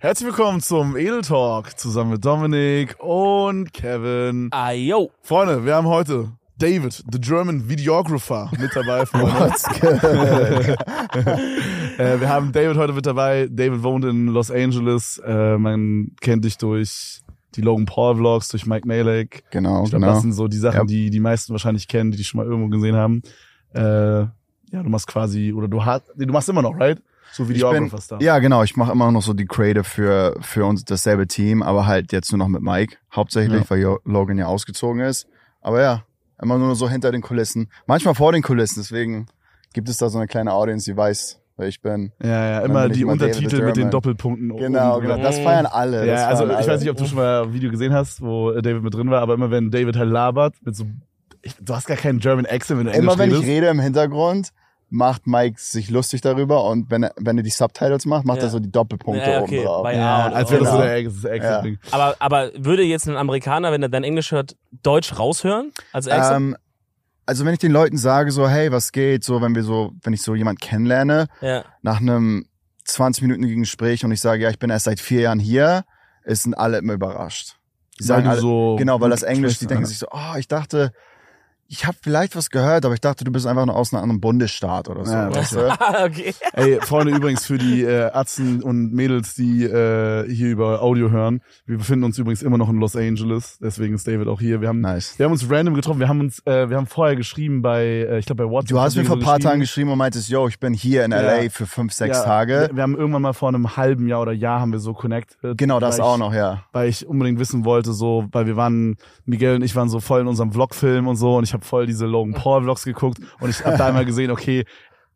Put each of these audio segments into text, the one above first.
Herzlich willkommen zum Edel Talk zusammen mit Dominik und Kevin. Ayo. Freunde, wir haben heute David, the German Videographer, mit dabei. Äh, wir haben David heute mit dabei. David wohnt in Los Angeles. Äh, man kennt dich durch die Logan Paul Vlogs, durch Mike Malek. Genau, Ich glaube, genau. das sind so die Sachen, Ja. die die meisten wahrscheinlich kennen, die dich schon mal irgendwo gesehen haben. Äh, ja, du machst quasi, oder du hast, du machst immer noch, right? So Ich bin, Videographer-Stuff. ja, genau. Ich mache immer noch so die Creative für, für uns dasselbe Team, aber halt jetzt nur noch mit Mike. Hauptsächlich, Ja. weil Logan ja ausgezogen ist. Aber ja, immer nur so hinter den Kulissen. Manchmal vor den Kulissen. Deswegen gibt es da so eine kleine Audience, die weiß, wer ich bin. Ja, ja, immer ich die immer Untertitel mit den. Doppelpunkten. Genau, oben genau. Das feiern alle. Ja, also feiern ich alle. weiß nicht, ob du schon mal ein Video gesehen hast, wo äh, David mit drin war, aber immer wenn David halt labert, mit so, ich, du hast gar keinen German Accent, wenn du Immer Englisch wenn ich redest. rede im Hintergrund, macht Mike sich lustig darüber und wenn er, wenn er die Subtitles macht, macht Ja. er so die Doppelpunkte Ja, oben okay. drauf. Bei- ja, Ja, als wäre das so der das Accent-Ding. Aber, aber würde jetzt ein Amerikaner, wenn er dein Englisch hört, Deutsch raushören als Accent? Ähm, also wenn ich den Leuten sage so, hey, was geht, so wenn wir so, wenn ich so jemand kennenlerne, ja. nach einem 20-minütigen Gespräch und ich sage, ja, ich bin erst seit vier Jahren hier, ist sind alle immer überrascht. Die sagen alle, so genau, weil das Englisch, die denken ja. sich so, oh, ich dachte, ich habe vielleicht was gehört, aber ich dachte, du bist einfach nur aus einem anderen Bundesstaat oder so. Ja, weißt du? okay. Ey, Freunde, übrigens für die äh, Atzen und Mädels, die äh, hier über Audio hören. Wir befinden uns übrigens immer noch in Los Angeles, deswegen ist David auch hier. Wir haben, Nice. wir haben uns random getroffen. Wir haben uns, äh, wir haben vorher geschrieben bei, äh, ich glaube bei WhatsApp. Du hast mir vor ein paar. Tagen geschrieben und meintest, yo, ich bin hier in Ja. LA für fünf, sechs Ja, Tage. Wir, wir haben irgendwann mal vor einem halben Jahr oder Jahr haben wir so connected. Genau, das auch ich, noch, ja. Weil ich unbedingt wissen wollte, so, weil wir waren, Miguel und ich waren so voll in unserem Vlogfilm und so und ich habe voll diese Logan Paul Vlogs geguckt und ich habe da einmal gesehen, okay,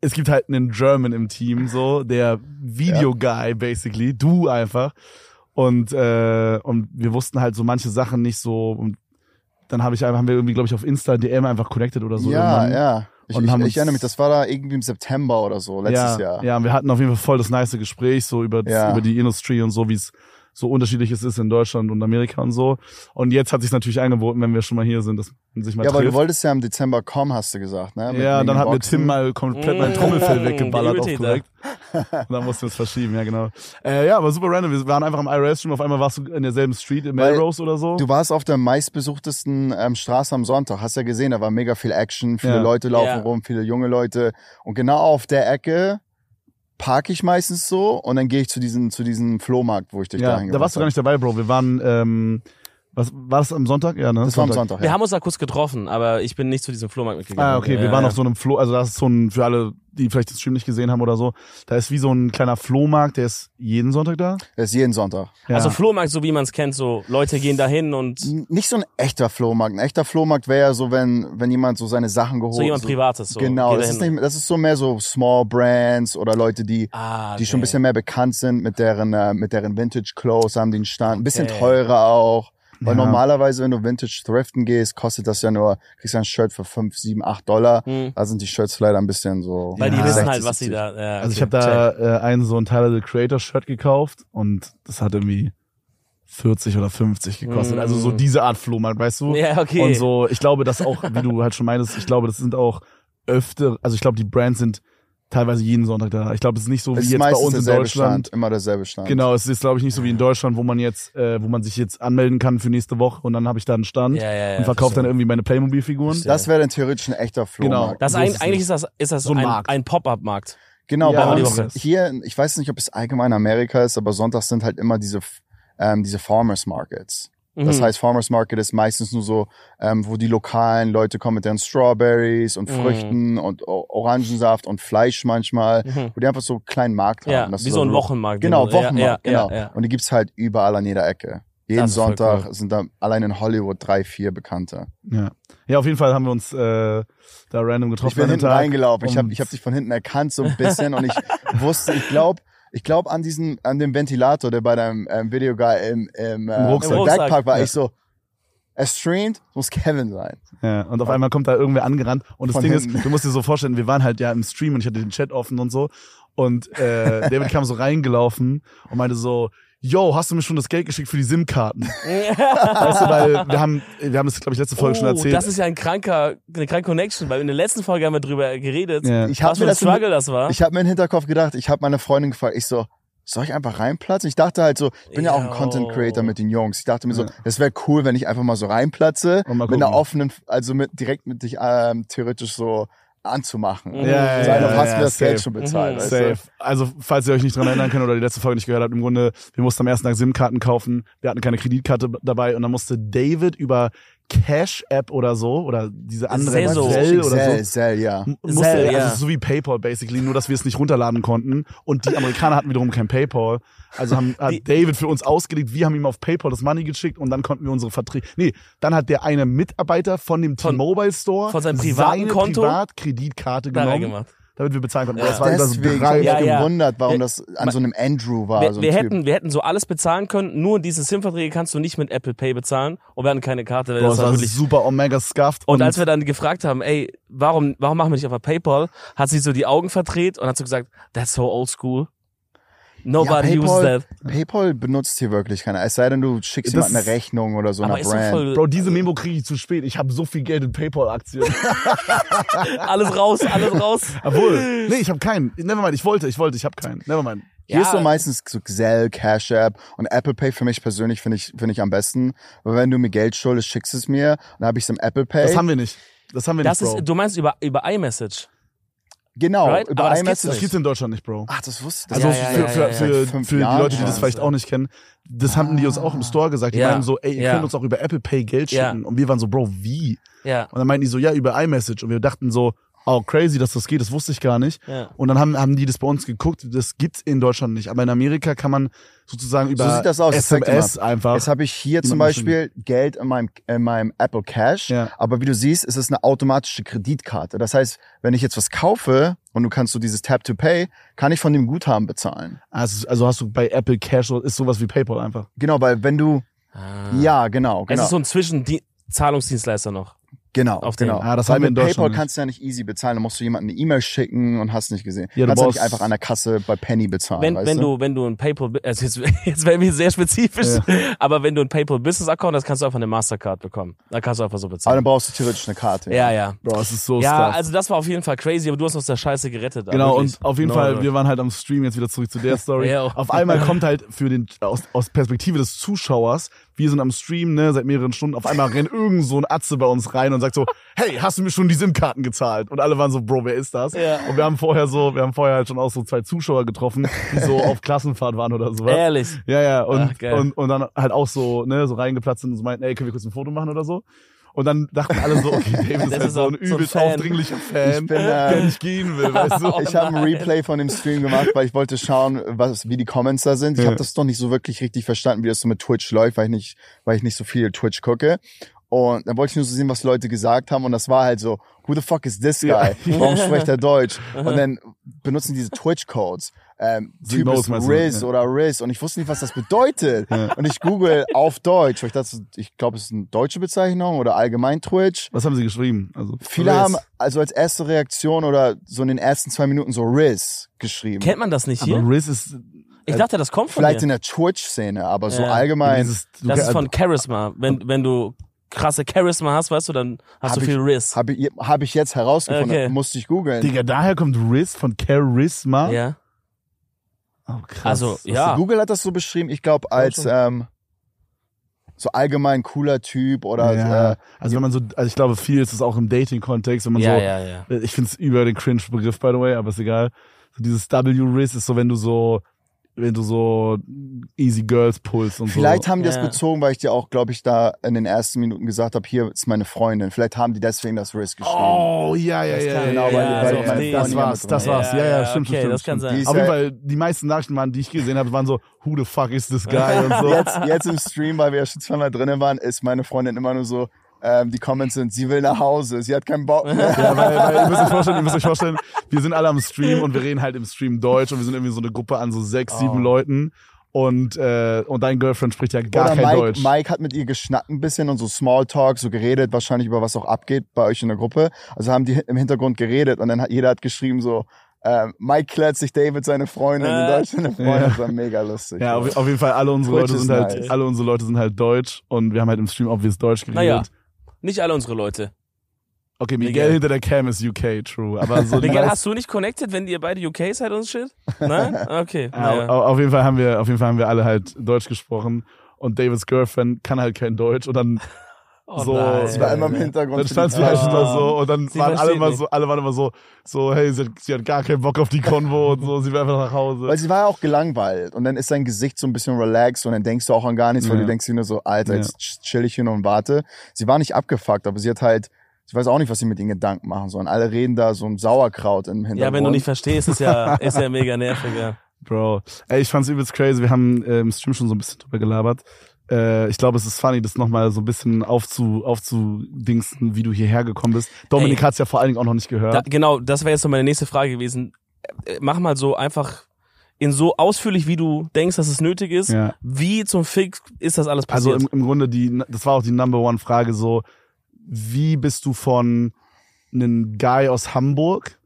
es gibt halt einen German im Team, so, der Video Guy basically, du einfach. Und, äh, und wir wussten halt so manche Sachen nicht so und dann habe ich einfach, haben wir irgendwie, glaube ich, auf Insta DM einfach connected oder so. ja, irgendwann. ja. Ich, ich, ich erinnere mich, das war da irgendwie im September oder so, letztes ja, Jahr. Ja, und wir hatten auf jeden Fall voll das nice Gespräch, so über, Ja. über die Industrie und so, wie es so unterschiedlich es ist in Deutschland und Amerika und so. Und jetzt hat sich natürlich angeboten, wenn wir schon mal hier sind, dass man sich mal Ja, aber du trifft. wolltest ja im Dezember kommen, hast du gesagt, ne? Mit ja, dann hat mir. Tim mal komplett mein Mm, Trommelfell weggeballert auf korrekt. Und dann mussten wir es verschieben, ja genau. Äh, ja, aber super random. Wir waren einfach im IRS-Stream, auf einmal warst du in derselben Street, in Weil Melrose oder so. Du warst auf der meistbesuchtesten ähm, Straße am Sonntag, hast ja gesehen, da war mega viel Action, viele Ja. Leute laufen Ja. rum, viele junge Leute. Und genau auf der Ecke parke ich meistens so und dann gehe ich zu diesem zu diesem Flohmarkt, wo ich dich ja, dahin da warst du gar nicht dabei, Bro. Wir waren, ähm, was, war das am Sonntag? Ja, ne? Das war am Sonntag, Wir ja. haben uns da kurz getroffen, aber ich bin nicht zu diesem Flohmarkt mitgegangen. Ah, okay, wir Ja, waren ja. auf so einem Flo, also das ist so ein, für alle, die vielleicht den Stream nicht gesehen haben oder so, da ist wie so ein kleiner Flohmarkt, der ist jeden Sonntag da. Das ist jeden Sonntag. Ja. Also Flohmarkt, so wie man es kennt, so Leute gehen dahin und so N- Nicht so ein echter Flohmarkt. Ein echter Flohmarkt wäre ja so, wenn, wenn jemand so seine Sachen geholt jemand Privates. So. Genau, das ist, nicht, das ist so mehr so Small Brands oder Leute, die, ah, die schon ein okay. bisschen mehr bekannt sind mit deren, äh, mit deren Vintage Clothes, haben den Stand. Ein bisschen Okay. teurer auch. Weil Ja. normalerweise, wenn du Vintage thriften gehst, kostet das ja nur, kriegst du ein Shirt für 5, 7, 8 Dollar. Hm. Da sind die Shirts leider ein bisschen so. Weil die Ja. wissen 60, halt, was sie 70. da. Ja, Also ich okay. habe da äh, einen so ein Tyler the Creator Shirt gekauft und das hat irgendwie 40 oder 50 gekostet. Mm. Also so diese Art Flohmarkt, weißt du? Ja, okay. Und so, ich glaube, das auch, wie du halt schon meinst, ich glaube, das sind auch öfter, also ich glaube, die Brands sind teilweise jeden Sonntag da. Ich glaube, es ist nicht so wie jetzt bei uns in Deutschland. Stand, immer derselbe Stand. Genau, es ist glaube ich nicht so wie in Deutschland, wo man jetzt, äh, wo man sich jetzt anmelden kann für nächste Woche und dann habe ich da einen Stand Ja, ja, ja, und verkaufe dann irgendwie meine Playmobil-Figuren. Das wäre dann theoretisch ein echter Flohmarkt. Genau. Das So ein, eigentlich nicht. ist das, ist das So ein ein, Markt. ein Pop-up-Markt. Genau, Ja, bei uns hier, ich weiß nicht, ob es allgemein in Amerika ist, aber sonntags sind halt immer diese, ähm, diese Farmers Markets. Das Mhm. heißt, Farmers Market ist meistens nur so, ähm, wo die lokalen Leute kommen mit ihren Strawberries und Mhm. Früchten und o Orangensaft und Fleisch manchmal, Mhm. wo die einfach so einen kleinen Markt Ja, haben. Das wie ist so ein Wochenmarkt. Genau, Wochenmarkt, ja, genau. Ja, ja. Und die gibt's halt überall an jeder Ecke. Jeden Sonntag cool. sind da allein in Hollywood drei, vier Bekannte. Ja. ja, auf jeden Fall haben wir uns äh, da random getroffen. Ich bin hinten Tag. reingelaufen. Ich habe Und- ich hab dich von hinten erkannt so ein bisschen und ich wusste, ich glaube, ich glaube an diesen, an dem Ventilator, der bei deinem ähm, Videoguy im, im, äh, Rucksack. Im Rucksack. Backpack war, Ja. ich so, er streamt, muss Kevin sein. Ja, und auf einmal kommt da irgendwer angerannt und das Von Ding hinten. ist, du musst dir so vorstellen, wir waren halt ja im Stream und ich hatte den Chat offen und so und äh, David kam so reingelaufen und meinte so, yo, hast du mir schon das Geld geschickt für die SIM-Karten? weißt du, weil wir haben, wir haben das, glaube ich, letzte Folge schon Oh, erzählt. das ist ja ein kranker, eine kranke Connection, weil in der letzten Folge haben wir drüber geredet, ja. Ich habe was mir für ein das Struggle das war. ich habe mir im Hinterkopf gedacht, ich habe meine Freundin gefragt, ich so, soll ich einfach reinplatzen? Ich dachte halt so, ich bin ja auch ein. Content Creator mit den Jungs. Ich dachte mir so, Ja. das wäre cool, wenn ich einfach mal so reinplatze, Und mal mit einer offenen, also mit direkt mit dich ähm, theoretisch so anzumachen. Ja, So, ja, ja, hast ja, mir das Geld safe. schon bezahlt, Mhm. Safe. Also, falls ihr euch nicht dran erinnern könnt oder die letzte Folge nicht gehört habt, im Grunde, wir mussten am ersten Tag SIM-Karten kaufen. Wir hatten keine Kreditkarte dabei und dann musste David über Cash-App oder so oder diese andere. Zelle du? oder Zell, so. Zell, ja. Musste, Zelle, also ja. so wie PayPal basically, nur dass wir es nicht runterladen konnten. Und die Amerikaner hatten wiederum kein PayPal. Also haben, hat Die- David für uns ausgelegt, wir haben ihm auf PayPal das Money geschickt und dann konnten wir unsere Verträge. Nee, dann hat der eine Mitarbeiter von dem T-Mobile Store von seinem privaten seine Konto Privatkreditkarte genommen, reingemacht. Damit wir bezahlen konnten. Ja. Das war das Deswegen drei, ich Ja, mich ja. gewundert, warum Wir- das an so einem Andrew war. Wir, so wir, hätten, wir hätten so alles bezahlen können, nur diese SIM-Verträge kannst du nicht mit Apple Pay bezahlen und wir hatten keine Karte. Boah, das das war wirklich super omega scuffed. Und als wir dann gefragt haben, ey, warum, warum machen wir nicht der PayPal, hat sie so die Augen verdreht und hat so gesagt, that's so old school. Nobody ja, uses PayPal, that. PayPal benutzt hier wirklich keiner. Es sei denn, du schickst Das jemand eine Rechnung oder so einer Brand. voll, Bro, diese Memo kriege ich zu spät. Ich habe so viel Geld in PayPal-Aktien. alles raus, alles raus. Obwohl, nee, ich habe keinen. Nevermind, ich wollte, ich wollte, ich habe keinen. Nevermind. Hier Ja. ist so meistens so Zelle, Cash App und Apple Pay für mich persönlich finde ich, finde ich am besten. Weil wenn du mir Geld schuldest, schickst es mir, dann habe ich es im Apple Pay. Das haben wir nicht. Das haben wir Das nicht, Bro. ist, du meinst über, über iMessage. Genau, Right? über Aber das gibt's das iMessage. gibt's in Deutschland nicht, Bro. Ach, das wusste ich. Also Ja, für, ja, für, ja, für, ja. für, Fünf die Leute, die das vielleicht auch nicht kennen, das haben die uns auch im Store gesagt. Die Ja. meinten so, ey, ihr Ja. könnt uns auch über Apple Pay Geld Ja. schicken. Und wir waren so, Bro, wie? Ja. Und dann meinten die so, ja, über iMessage. Und wir dachten so, oh, crazy, dass das geht, das wusste ich gar nicht. Ja. Und dann haben, haben die das bei uns geguckt, das gibt's in Deutschland nicht. Aber in Amerika kann man sozusagen über sieht das aus, SMS einfach. Jetzt habe ich hier zum Beispiel Geld in meinem, in meinem Apple Cash, Ja. aber wie du siehst, ist es eine automatische Kreditkarte. Das heißt, wenn ich jetzt was kaufe und du kannst so dieses Tap to Pay, kann ich von dem Guthaben bezahlen. also, also hast du bei Apple Cash, so- ist sowas wie PayPal einfach. Genau, weil wenn du, Ah. ja, genau, Es genau, ist so ein Zwischenzahlungsdienstleister noch. Genau, auf den- genau. Ah, das weil haben wir in mit PayPal Deutschland nicht. kannst du ja nicht easy bezahlen, da musst du jemandem eine E-Mail schicken und hast nicht gesehen. Ja, du kannst ja nicht einfach an der Kasse bei Penny bezahlen, Wenn, weißt wenn du? du, wenn du ein PayPal, also jetzt, jetzt werden wir sehr spezifisch, aber wenn du ein PayPal Business Account hast, kannst du einfach eine Mastercard bekommen. Da kannst du einfach so Aber bezahlen. dann brauchst du theoretisch eine Karte. Ja, ja. Bro, es ist so Ja, stuff. also das war auf jeden Fall crazy, aber du hast uns der Scheiße gerettet. Genau, wirklich. und auf jeden No, Fall, no. wir waren halt am Stream, jetzt wieder zurück zu der Story. Ja. Auf einmal kommt halt für den, aus, aus Perspektive des Zuschauers, wir sind am Stream, ne, seit mehreren Stunden, auf einmal rennt irgend so ein Atze bei uns rein und sagt so, hey, hast du mir schon die SIM-Karten gezahlt? Und alle waren so, Bro, wer ist das? Ja. Und wir haben vorher so, wir haben vorher halt schon auch so zwei Zuschauer getroffen, die so auf Klassenfahrt waren oder sowas. Ehrlich. Ja, ja, und, Ach, und, und dann halt auch so, ne, so reingeplatzt sind und so meinten, ey, können wir kurz ein Foto machen oder so? Und dann dachten alle so, okay, David ist Das halt ist so ein so ein übelst Fan. aufdringlicher Fan, Ich bin, äh, der nicht gehen will, weißt du? Ich habe ein Replay von dem Stream gemacht, weil ich wollte schauen, was, wie die Comments da sind. Ich Ja. habe das noch nicht so wirklich richtig verstanden, wie das so mit Twitch läuft, weil ich nicht, weil ich nicht so viel Twitch gucke. Und dann wollte ich nur so sehen, was Leute gesagt haben. Und das war halt so, who the fuck is this guy? Ja. Warum spricht er Deutsch? Und dann benutzen diese Twitch-Codes. Ähm, Sie typ knows, ist? Riz Ja. oder Riz. Und ich wusste nicht, was das bedeutet. Und ich google auf Deutsch. weil Ich dachte, ich glaube, es ist eine deutsche Bezeichnung oder allgemein Twitch. Was haben sie geschrieben? Also Viele Riz. haben also als erste Reaktion oder so in den ersten zwei Minuten so Riz geschrieben. Kennt man das nicht hier? aber Riz ist Ich dachte, das kommt von Vielleicht dir. in der Twitch-Szene, aber so Ja. allgemein. dieses, Das ist von Charisma. Wenn, wenn du krasse Charisma hast, weißt du, dann hast Hab du ich- viel Riss. Habe ich, hab ich jetzt herausgefunden, Okay. musste ich googeln. Digga, daher kommt Riz von Charisma. Ja. Oh, krass. Also, ja. Google hat das so beschrieben, ich glaube, als ähm, so allgemein cooler Typ oder ja. äh, also wenn man so, also ich glaube, viel ist es auch im Dating-Kontext, wenn man Ja, so, ja, ja. ich find's über den Cringe-Begriff, by the way, aber ist egal. So dieses W-Riz ist so, wenn du so, wenn du so Easy Girls pulst und vielleicht so. haben die das Ja. bezogen, weil ich dir auch, glaube ich, da in den ersten Minuten gesagt habe, hier ist meine Freundin. Vielleicht haben die deswegen das Risk geschrieben. Oh, ja, ja, Das ja, genau, ja, weil- ja, weil ja, meine Freundin das war's, das war's. Ja, ja, Ja, ja, stimmt, okay, stimmt, das stimmt. kann sein. Auf jeden Fall, die meisten Nachrichten waren, die ich gesehen habe, waren so, who the fuck is this guy und so. Jetzt, jetzt im Stream, weil wir ja schon zweimal drinnen waren, ist meine Freundin immer nur so, ähm, die Comments sind, sie will nach Hause, sie hat keinen Bock mehr. Ja, weil, weil ihr müsst euch vorstellen, ihr müsst euch vorstellen, wir sind alle am Stream und wir reden halt im Stream Deutsch und wir sind irgendwie so eine Gruppe an so sechs, sieben Oh. Leuten und äh, und dein Girlfriend spricht ja gar Oder kein Mike, Deutsch. Mike hat mit ihr geschnackt ein bisschen und so Smalltalk, so geredet, wahrscheinlich über was auch abgeht bei euch in der Gruppe. Also haben die im Hintergrund geredet und dann hat jeder hat geschrieben so, ähm, Mike klärt sich David seine Freundin, in Äh. Deutsch seine Freundin. Ja. Das war mega lustig. Ja, auf, auf jeden Fall alle unsere Leute sind halt, nice. alle unsere Leute sind halt deutsch und wir haben halt im Stream obvious Deutsch geredet. Naja. Nicht alle unsere Leute. Okay, Miguel, Miguel. hinter der Cam ist UK, true. Aber so Miguel, hast du nicht connected, wenn ihr beide UK seid und shit? Nein? Okay. Ja, auf jeden Fall haben wir, auf jeden Fall haben wir alle halt Deutsch gesprochen und Davids Girlfriend kann halt kein Deutsch und dann Oh so- nein. Sie war immer im Hintergrund. dann stand sie halt immer so und dann Sie waren alle immer nicht. so, alle waren immer so, so, hey, sie hat, sie hat gar keinen Bock auf die Konvo und so, sie will einfach nach Hause. Weil sie war ja auch gelangweilt und dann ist sein Gesicht so ein bisschen relaxed und dann denkst du auch an gar nichts, weil Ja. du denkst dir nur so, Alter, Ja. jetzt chill ich hin und warte. Sie war nicht abgefuckt, aber sie hat halt, ich weiß auch nicht, was sie mit ihren Gedanken machen sollen. Alle reden da so ein Sauerkraut im Hintergrund. ja, wenn du nicht verstehst, ist ja, ist ja mega nervig, ja. Bro, ey, ich fand's übelst crazy. Wir haben äh, im Stream schon so ein bisschen drüber gelabert. Äh, ich glaube, es ist funny, das nochmal so ein bisschen aufzu, aufzudingsten, wie du hierher gekommen bist. Dominik Ey. hat's ja vor allen Dingen auch noch nicht gehört. Da, genau, das wäre jetzt noch meine nächste Frage gewesen. Äh, Mach mal so einfach in so ausführlich, wie du denkst, dass es nötig ist. ja. Wie zum Fick ist das alles Also passiert? im, im Grunde die, das war auch die Number One Frage so, wie bist du von einem Guy aus Hamburg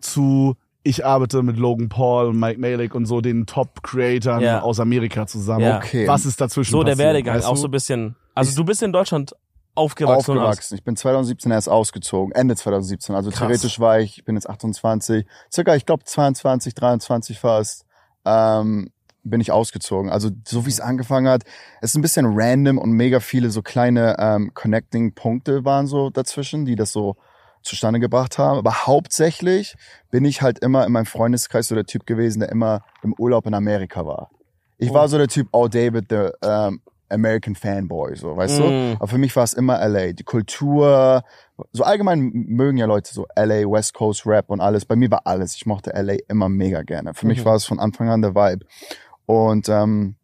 zu ich arbeite mit Logan Paul und Mike Malik und so den Top-Creatoren Ja. aus Amerika zusammen. Ja. Okay. Was ist dazwischen so der passiert, Werdegang, weißt auch du? so ein bisschen. Also Ich- du bist in Deutschland aufgewachsen. aufgewachsen. Ich bin 2017 erst ausgezogen, Ende 2017. Also Krass. theoretisch war ich, ich bin jetzt 28, circa, ich glaube 22, 23 fast, ähm, bin ich ausgezogen. Also so wie es angefangen hat, es ist ein bisschen random und mega viele so kleine ähm, Connecting-Punkte waren so dazwischen, die das so zustande gebracht haben. Aber hauptsächlich bin ich halt immer in meinem Freundeskreis so der Typ gewesen, der immer im Urlaub in Amerika war. Ich Oh. war so der Typ, oh David, the ähm, American Fanboy, so, weißt du? Mm. Aber für mich war es immer LA. Die Kultur, so allgemein mögen ja Leute so LA, West Coast Rap und alles. Bei mir war alles. Ich mochte LA immer mega gerne. Für mich Mhm. war es von Anfang an der Vibe. Und ähm,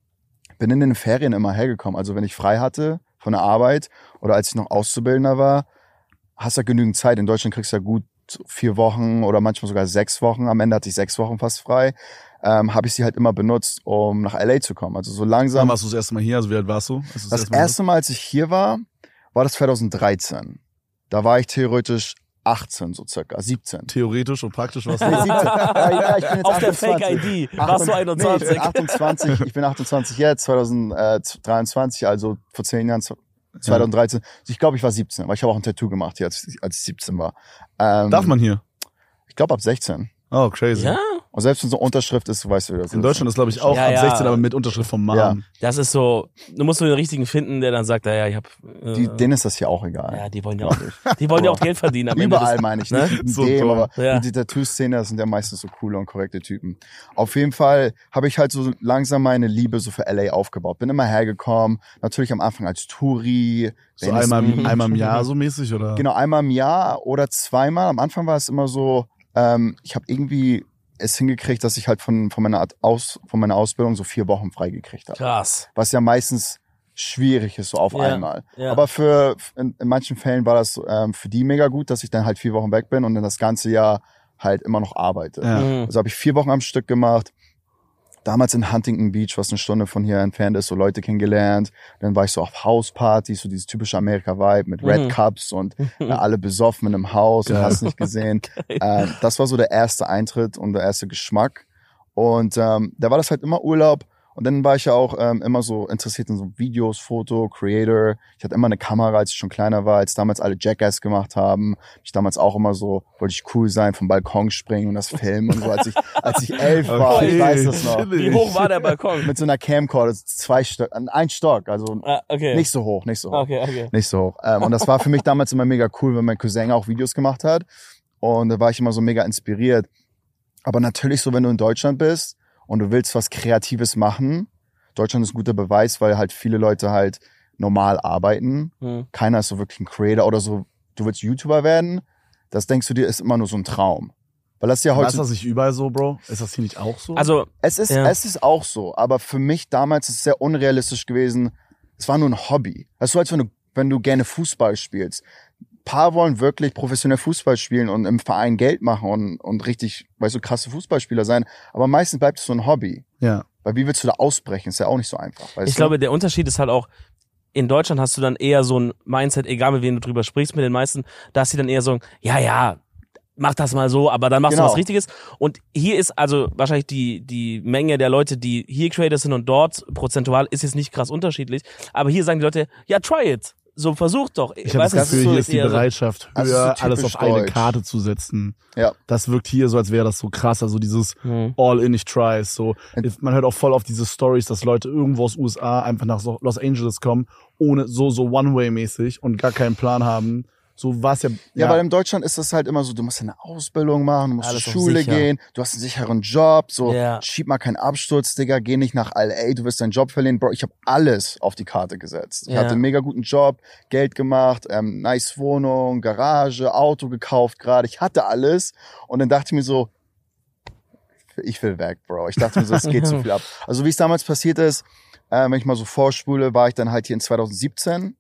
bin in den Ferien immer hergekommen. Also wenn ich frei hatte von der Arbeit oder als ich noch Auszubildender war, hast du ja genügend Zeit. In Deutschland kriegst du ja gut vier Wochen oder manchmal sogar sechs Wochen. Am Ende hatte ich sechs Wochen fast frei. Ähm, habe ich sie halt immer benutzt, um nach LA zu kommen. Also so Wann langsam. warst du das erste Mal hier? Also wie alt warst du? als du Das Mal erste Mal, als ich hier war, war das 2013. Da war ich theoretisch 18, so circa, 17. Theoretisch und praktisch warst Nee, du. 17. Ja, ja, ich bin jetzt Auf der 28. Fake-ID warst du Nee, ich 21. bin 28, ich bin 28 jetzt, 2023, also vor zehn Jahren, 2013. Ich glaube, ich war 17, weil ich habe auch ein Tattoo gemacht hier, als, ich- als ich 17 war. Ähm, Darf man hier? Ich glaube ab 16. Oh, crazy. ja, Und selbst wenn so Unterschrift ist, du weißt, wie das In ist. Deutschland ist, glaube ich, auch Ja, ab ja. 16, aber mit Unterschrift vom Mom. Ja. das ist so, du musst nur den richtigen finden, der dann sagt, ja, ich hab, äh, Die, denen ist das hier auch egal. ja, die wollen ja auch, die wollen ja auch Geld verdienen am Ende Überall des, meine ich, ne? nicht So dem, dumm. aber Ja. die Tattoo-Szene, das sind ja meistens so coole und korrekte Typen. Auf jeden Fall habe ich halt so langsam meine Liebe so für LA aufgebaut. Bin immer hergekommen, natürlich am Anfang als Touri. So Venice einmal, Beach. einmal im Jahr so mäßig, oder? Genau, einmal im Jahr oder zweimal. Am Anfang war es immer so, ähm, ich habe irgendwie es hingekriegt, dass ich halt von, von, meiner Art Aus, von meiner Ausbildung so vier Wochen freigekriegt habe. Krass. Was ja meistens schwierig ist, so auf Ja, einmal. ja. Aber für in, in manchen Fällen war das ähm, für die mega gut, dass ich dann halt vier Wochen weg bin und dann das ganze Jahr halt immer noch arbeite. Ja. Mhm. Also habe ich vier Wochen am Stück gemacht. Damals in Huntington Beach, was eine Stunde von hier entfernt ist, so Leute kennengelernt. Dann war ich so auf Hauspartys, so dieses typische Amerika-Vibe mit Red Mhm. Cups und äh, alle besoffen in einem Haus und hast nicht gesehen. ähm, das war so der erste Eintritt und der erste Geschmack. Und ähm, da war das halt immer Urlaub. Und dann war ich ja auch ähm, immer so interessiert in so Videos, Foto, Creator. Ich hatte immer eine Kamera, als ich schon kleiner war, als damals alle Jackass gemacht haben. Ich damals auch immer so, wollte ich cool sein, vom Balkon springen und das filmen und so, als ich, als ich elf war. Okay, Ich weiß das noch. Wie hoch war der Balkon? Mit so einer Camcorder, zwei Stock, ein Stock, also Ah, okay. nicht so hoch, nicht so hoch. Okay, okay. Nicht so hoch. Ähm, und das war für mich damals immer mega cool, wenn mein Cousin auch Videos gemacht hat. Und da war ich immer so mega inspiriert. Aber natürlich so, wenn du in Deutschland bist und du willst was Kreatives machen, Deutschland ist ein guter Beweis, weil halt viele Leute halt normal arbeiten. Hm. Keiner ist so wirklich ein Creator oder so, du willst YouTuber werden. Das denkst du dir, ist immer nur so ein Traum. Weil das ist ja Aber ist heute. das nicht überall so, Bro? Ist das hier nicht auch so? Also, Es ist, Ja. es ist auch so, aber für mich damals ist es sehr unrealistisch gewesen. Es war nur ein Hobby. Das ist so, als wenn du, wenn du gerne Fußball spielst. Ein paar wollen wirklich professionell Fußball spielen und im Verein Geld machen und, und richtig, weißt du, krasse Fußballspieler sein. Aber meistens bleibt es so ein Hobby. ja. Weil wie willst du da ausbrechen? Ist ja auch nicht so einfach. Weißt ich du? glaube, der Unterschied ist halt auch, in Deutschland hast du dann eher so ein Mindset, egal mit wem du drüber sprichst, mit den meisten, da hast du dann eher so, ein, ja, ja, mach das mal so, aber dann machst Genau. du was Richtiges. Und hier ist also wahrscheinlich die, die Menge der Leute, die hier Creators sind und dort prozentual ist jetzt nicht krass unterschiedlich. Aber hier sagen die Leute, ja, try it. So versuch doch. Ich habe das Gefühl, so hier ist die so- Bereitschaft, Also so höher alles typisch auf eine deutsch. Karte zu setzen. Ja. Das wirkt hier so, als wäre das so krass. Also dieses Hm. all in, ich try. So, man hört auch voll auf diese Stories, dass Leute irgendwo aus USA einfach nach so- Los Angeles kommen, ohne so so One-Way-mäßig und gar keinen Plan haben. So was ja. Ja, weil in Deutschland ist das halt immer so, du musst eine Ausbildung machen, du musst Alles zur Schule sicher. gehen, du hast einen sicheren Job, so Ja. schieb mal keinen Absturz, Digga, geh nicht nach LA, du wirst deinen Job verlieren. Bro, ich habe alles auf die Karte gesetzt. Ich Ja. hatte einen mega guten Job, Geld gemacht, ähm, nice Wohnung, Garage, Auto gekauft gerade. Ich hatte alles und dann dachte ich mir so, ich will weg, Bro. Ich dachte mir so, es geht zu viel ab. Also wie es damals passiert ist, äh, wenn ich mal so vorspule, war ich dann halt hier in 2017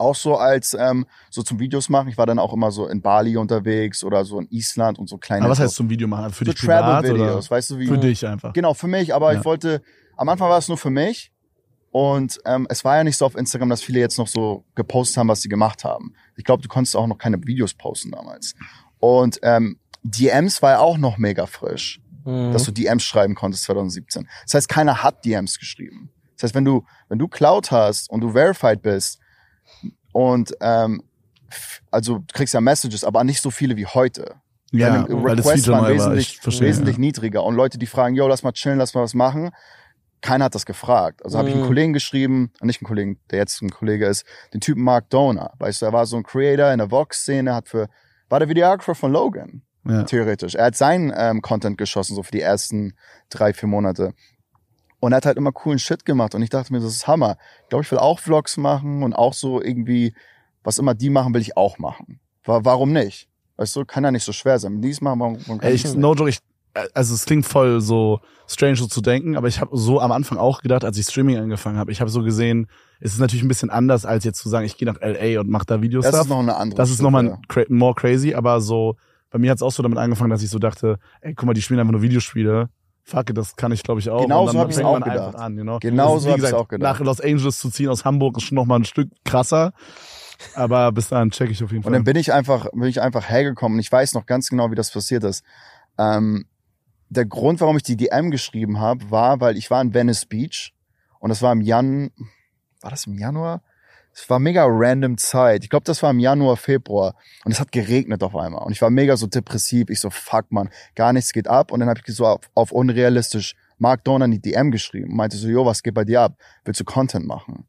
auch so als ähm, so zum Videos machen. Ich war dann auch immer so in Bali unterwegs oder so in Island und so kleine Aber was heißt zum Video machen? Für so dich privat Travel oder Videos, weißt du wie? für dich einfach? Genau, für mich, aber Ja. ich wollte, am Anfang war es nur für mich und ähm, es war ja nicht so auf Instagram, dass viele jetzt noch so gepostet haben, was sie gemacht haben. Ich glaube, du konntest auch noch keine Videos posten damals. Und ähm, DMs war ja auch noch mega frisch, Mhm. dass du DMs schreiben konntest 2017. Das heißt, keiner hat DMs geschrieben. Das heißt, wenn du, wenn du Cloud hast und du verified bist und ähm, also du kriegst ja Messages, aber nicht so viele wie heute. Ja, Deine weil das Requests Feature waren war. wesentlich, Ich verstehe. wesentlich ja. niedriger. Und Leute, die fragen, yo, lass mal chillen, lass mal was machen. Keiner hat das gefragt. Also habe ich einen Mhm. Kollegen geschrieben, nicht einen Kollegen, der jetzt ein Kollege ist, den Typen Mark Donor. Weißt du, er war so ein Creator in der Vox-Szene, hat für, war der Videographer von Logan, Ja. theoretisch. Er hat seinen ähm, Content geschossen, so für die ersten drei, vier Monate. Und er hat halt immer coolen Shit gemacht. Und ich dachte mir, das ist Hammer. Ich glaube, ich will auch Vlogs machen und auch so irgendwie, was immer die machen, will ich auch machen. Wa- Warum nicht? Weißt du, kann ja nicht so schwer sein. Wenn die es machen, warum, warum kann ich ich, no joke, ich, also es klingt voll so strange so zu denken, aber ich habe so am Anfang auch gedacht, als ich Streaming angefangen habe, ich habe so gesehen, es ist natürlich ein bisschen anders, als jetzt zu sagen, ich gehe nach LA und mache da Videos. Das ist noch eine andere das ist nochmal cra more crazy, aber so, bei mir hat es auch so damit angefangen, dass ich so dachte, ey, guck mal, die spielen einfach nur Videospiele. Fuck das kann ich, glaube ich, auch. Genau und so dann hab ich's fängt auch gedacht. an, you know? Genau so wie hab ich's gesagt, auch gedacht. Nach Los Angeles zu ziehen aus Hamburg ist schon nochmal ein Stück krasser. Aber bis dahin check ich auf jeden Und Fall. dann bin ich einfach, bin ich einfach hergekommen und ich weiß noch ganz genau, wie das passiert ist. Ähm, der Grund, warum ich die DM geschrieben habe, war, weil ich war in Venice Beach und das war im Jan, war das im Januar? Es war mega random Zeit. Ich glaube, das war im Januar, Februar und es hat geregnet auf einmal und ich war mega so depressiv. Ich so, fuck man, gar nichts geht ab und dann habe ich so auf, auf unrealistisch Mark Donner in die DM geschrieben meinte so, jo, was geht bei dir ab? Willst du Content machen?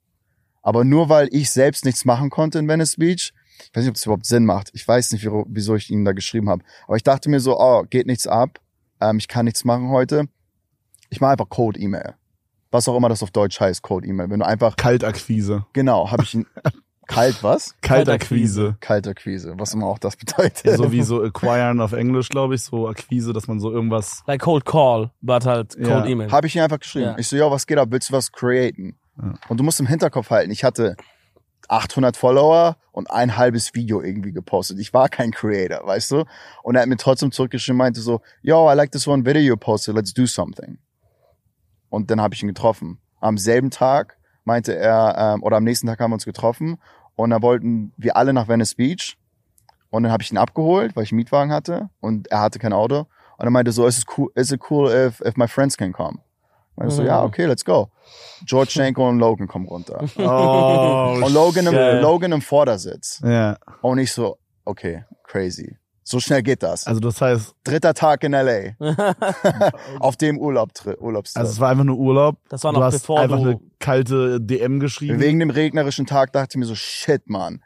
Aber nur weil ich selbst nichts machen konnte in Venice Beach, ich weiß nicht, ob das überhaupt Sinn macht. Ich weiß nicht, wieso- ich ihm da geschrieben habe. Aber ich dachte mir so, oh, geht nichts ab. Ähm, ich kann nichts machen heute. Ich mache einfach Code-E-Mail. Was auch immer das auf Deutsch heißt, Code-E-Mail. Wenn du einfach, Kaltakquise. genau, habe ich ihn, kalt was? Kaltakquise. Kaltakquise, was immer auch das bedeutet. Ja, so wie so acquiren auf Englisch, glaube ich, so Akquise, dass man so irgendwas. Like Cold Call, but halt Ja. Cold Email. Habe ich ihn einfach geschrieben. Ja. Ich so, ja, was geht ab? Willst du was createn? Ja. Und du musst im Hinterkopf halten, ich hatte 800 Follower und ein halbes Video irgendwie gepostet. Ich war kein Creator, weißt du? Und er hat mir trotzdem zurückgeschrieben, meinte so, yo, I like this one video you posted, let's do something. Und dann habe ich ihn getroffen. Am selben Tag meinte er, ähm, oder am nächsten Tag haben wir uns getroffen und da wollten wir alle nach Venice Beach. Und dann habe ich ihn abgeholt, weil ich einen Mietwagen hatte und er hatte kein Auto. Und er meinte so, is it cool, is it cool if, if my friends can come? Und ich so, Mhm. ja, okay, let's go. George Schenko und Logan kommen runter. Oh, Und Logan im. Logan im Vordersitz. Ja, Und ich so, okay, crazy. So schnell geht das. also das heißt, Dritter Tag in L.A. auf dem Urlaub, Urlaubstrip. also es war einfach nur Urlaub. Das war du noch hast bevor einfach du. eine kalte DM geschrieben. Wegen dem regnerischen Tag dachte ich mir so, shit, man.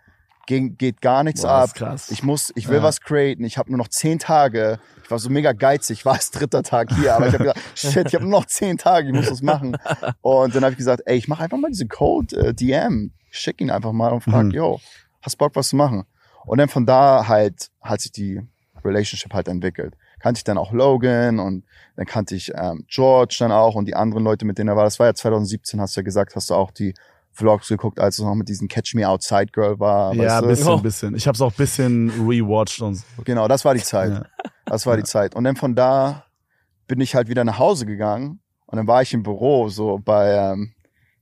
Ging, geht gar nichts Boah, das ab. ist krass. Ich muss, ich will Ja. was createn. Ich habe nur noch zehn Tage. Ich war so mega geizig. Ich war es dritter Tag hier, aber ich habe gesagt, shit, ich habe nur noch zehn Tage. Ich muss das machen. Und dann habe ich gesagt, ey, ich mache einfach mal diese Code äh, DM. Ich schick ihn einfach mal und frag, Mhm. yo, hast Bock was zu machen? Und dann von da halt hat sich die Relationship halt entwickelt. Kannte ich dann auch Logan und dann kannte ich ähm, George dann auch und die anderen Leute, mit denen er war. Das war ja 2017, hast du ja gesagt, hast du auch die Vlogs geguckt, als es noch mit diesem Catch Me Outside Girl war. ja, du? bisschen, Oh. bisschen. Ich habe es auch bisschen rewatcht und so. Genau, das war die Zeit. Ja. Das war die Zeit. Und dann von da bin ich halt wieder nach Hause gegangen und dann war ich im Büro, so bei, ähm,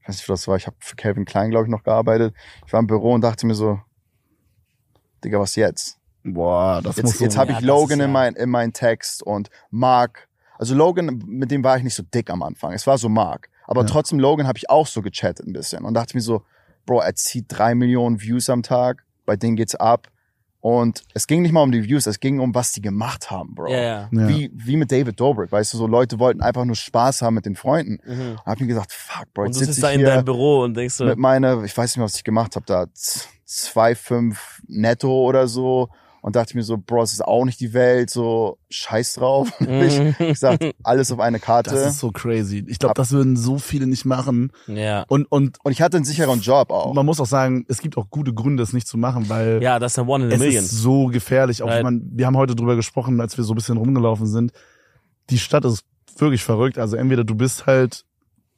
ich weiß nicht, was das war, ich habe für Calvin Klein, glaube ich, noch gearbeitet. Ich war im Büro und dachte mir so, Digga, was jetzt? Boah, das muss Jetzt, so. jetzt habe ich Logan ist in, mein, in meinen Text und Mark. Also Logan, mit dem war ich nicht so dick am Anfang. Es war so Mark. Aber Ja. trotzdem Logan habe ich auch so gechattet ein bisschen und dachte mir so, Bro, er zieht drei Millionen Views am Tag, bei denen geht's ab. Und es ging nicht mal um die Views, es ging um, was die gemacht haben, Bro. Ja, ja. Ja. Wie, wie mit David Dobrik, weißt du, so Leute wollten einfach nur Spaß haben mit den Freunden. Mhm. Hab mir gesagt, fuck, Bro, Und jetzt du sitze sitzt ich da in hier deinem Büro und denkst so, mit meiner, ich weiß nicht mehr, was ich gemacht habe, da 2,5 netto oder so und dachte mir so, Bro, es ist auch nicht die Welt, so scheiß drauf. ich Mhm. gesagt, alles auf eine Karte. Das ist so crazy. Ich glaube, das würden so viele nicht machen. ja. Und, und und ich hatte einen sicheren Job auch. man muss auch sagen, es gibt auch gute Gründe, es nicht zu machen, weil Ja, das ist ein One in a es Million. ist so gefährlich. Auch Right. wenn man, wir haben heute drüber gesprochen, als wir so ein bisschen rumgelaufen sind. Die Stadt ist wirklich verrückt. Also entweder du bist halt,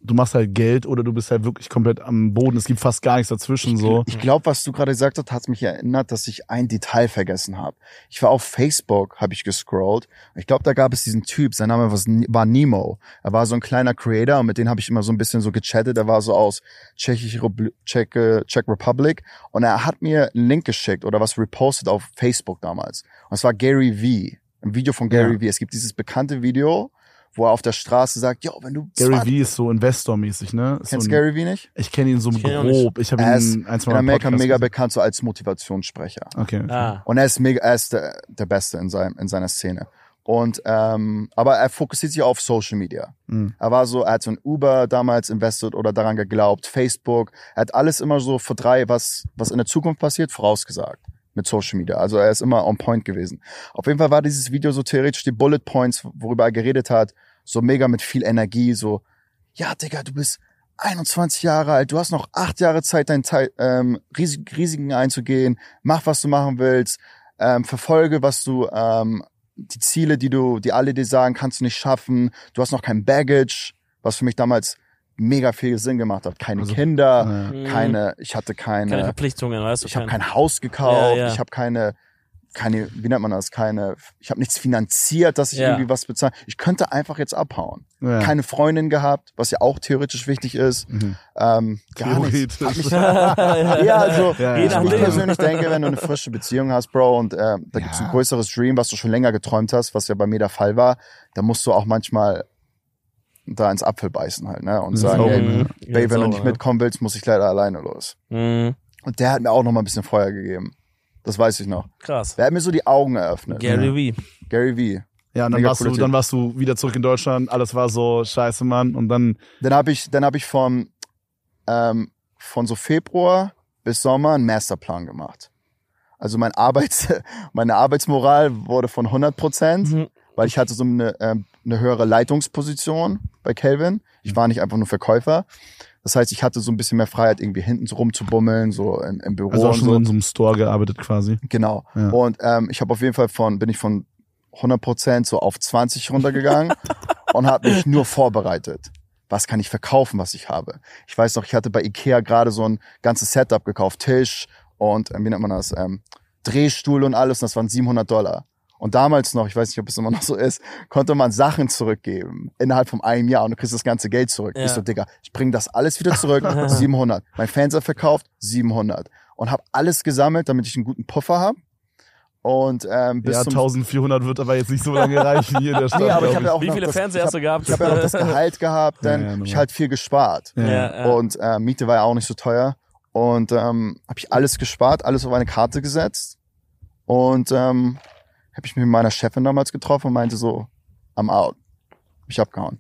du machst halt Geld oder du bist halt wirklich komplett am Boden. Es gibt fast gar nichts dazwischen so. Ich glaube, was du gerade gesagt hast, hat mich erinnert, dass ich ein Detail vergessen habe. Ich war auf Facebook, habe ich gescrollt. Ich glaube, da gab es diesen Typ, sein Name war Nemo. Er war so ein kleiner Creator und mit dem habe ich immer so ein bisschen so gechattet. Er war so aus Tschechische Repl- Czech, Czech Republic und er hat mir einen Link geschickt oder was repostet auf Facebook damals. Und es war Gary V. Ein Video von Gary Ja. V. Es gibt dieses bekannte Video, wo er auf der Straße sagt, yo, wenn du Gary 20 Vee ist so Investor-mäßig, ne? Ist Kennst so du ein, Gary V nicht? Ich kenne ihn so Ich grob. Ich habe Er ist ihn ein, zwei In Mal im Amerika Podcast mega gesehen. bekannt so als Motivationssprecher. Okay. okay. Ah. Und er ist mega, er ist der, der Beste in, seinem, in seiner Szene. Und ähm, aber er fokussiert sich auf Social Media. Mhm. Er war so, er hat so in Uber damals investiert oder daran geglaubt, Facebook. Er hat alles immer so für drei, was was in der Zukunft passiert, vorausgesagt mit Social Media. Also er ist immer on point gewesen. Auf jeden Fall war dieses Video so theoretisch die Bullet Points, worüber er geredet hat, so mega mit viel Energie. So, ja, Digga, du bist 21 Jahre alt, du hast noch acht Jahre Zeit, dein Teil, ähm, Risik Risiken einzugehen. Mach, was du machen willst. Ähm, verfolge, was du ähm, die Ziele, die du, die alle dir sagen, kannst du nicht schaffen. Du hast noch kein Baggage, was für mich damals mega viel Sinn gemacht hat. Keine Also, Kinder, Mhm. keine, ich hatte keine, Keine Verpflichtungen, weißt du? ich habe kein- kein Haus gekauft, Ja, ja. ich habe keine, keine, wie nennt man das, keine, ich habe nichts finanziert, dass ich Ja. irgendwie was bezahle. Ich könnte einfach jetzt abhauen. Ja. Keine Freundin gehabt, was ja auch theoretisch wichtig ist. Mhm. Ähm, gar. Theoretisch. Ja, also Ja, ich nachdem. persönlich denke, wenn du eine frische Beziehung hast, Bro, und äh, da gibt's ein größeres Dream, was du schon länger geträumt hast, was ja bei mir der Fall war, da musst du auch manchmal da ins Apfel beißen halt, ne? Und Das sagen, ist ey, Mhm. Baby, wenn du nicht mitkommen willst, muss ich leider alleine los. Mhm. Und der hat mir auch noch mal ein bisschen Feuer gegeben. Das weiß ich noch. Krass. Der hat mir so die Augen eröffnet. Gary V. Gary V. Ja, und dann Mega warst, du, dann warst du wieder zurück in Deutschland. Alles war so scheiße, Mann. Und dann, Dann habe ich, dann habe ich von, ähm, von so Februar bis Sommer einen Masterplan gemacht. Also mein Arbeits, meine Arbeitsmoral wurde von 100 Prozent, Mhm. weil ich hatte so eine, ähm, eine höhere Leitungsposition bei Calvin. Ich war nicht einfach nur Verkäufer. Das heißt, ich hatte so ein bisschen mehr Freiheit, irgendwie hinten so rumzubummeln, so im, im Büro also auch schon so. so in so einem Store gearbeitet quasi. Genau. Ja. Und ähm, ich habe auf jeden Fall von, bin ich von 100% so auf 20 runtergegangen und habe mich nur vorbereitet. Was kann ich verkaufen, was ich habe? Ich weiß noch, ich hatte bei Ikea gerade so ein ganzes Setup gekauft, Tisch und ähm, wie nennt man das, ähm, Drehstuhl und alles, und das waren 700 Dollar. Und damals noch, ich weiß nicht, ob es immer noch so ist, konnte man Sachen zurückgeben innerhalb von einem Jahr und du kriegst das ganze Geld zurück. Ja. Ich so, Digga, ich bring das alles wieder zurück, 700. Mein Fernseher verkauft, 700. Und habe alles gesammelt, damit ich einen guten Puffer habe. Und ähm, bis Ja, zum 1400 wird aber jetzt nicht so lange reichen hier in der Stadt. Nee, aber ich habe ja auch Wie noch viele das, Fernseher hast du gehabt? Ich habe ja noch das Gehalt gehabt, Ja, dann ja, hab ich halt viel gespart. Ja. Ja, ja. Und äh, Miete war ja auch nicht so teuer. Und ähm, habe ich alles gespart, alles auf eine Karte gesetzt. Und ähm, habe ich mich mit meiner Chefin damals getroffen und meinte so, I'm out. Ich abgehauen.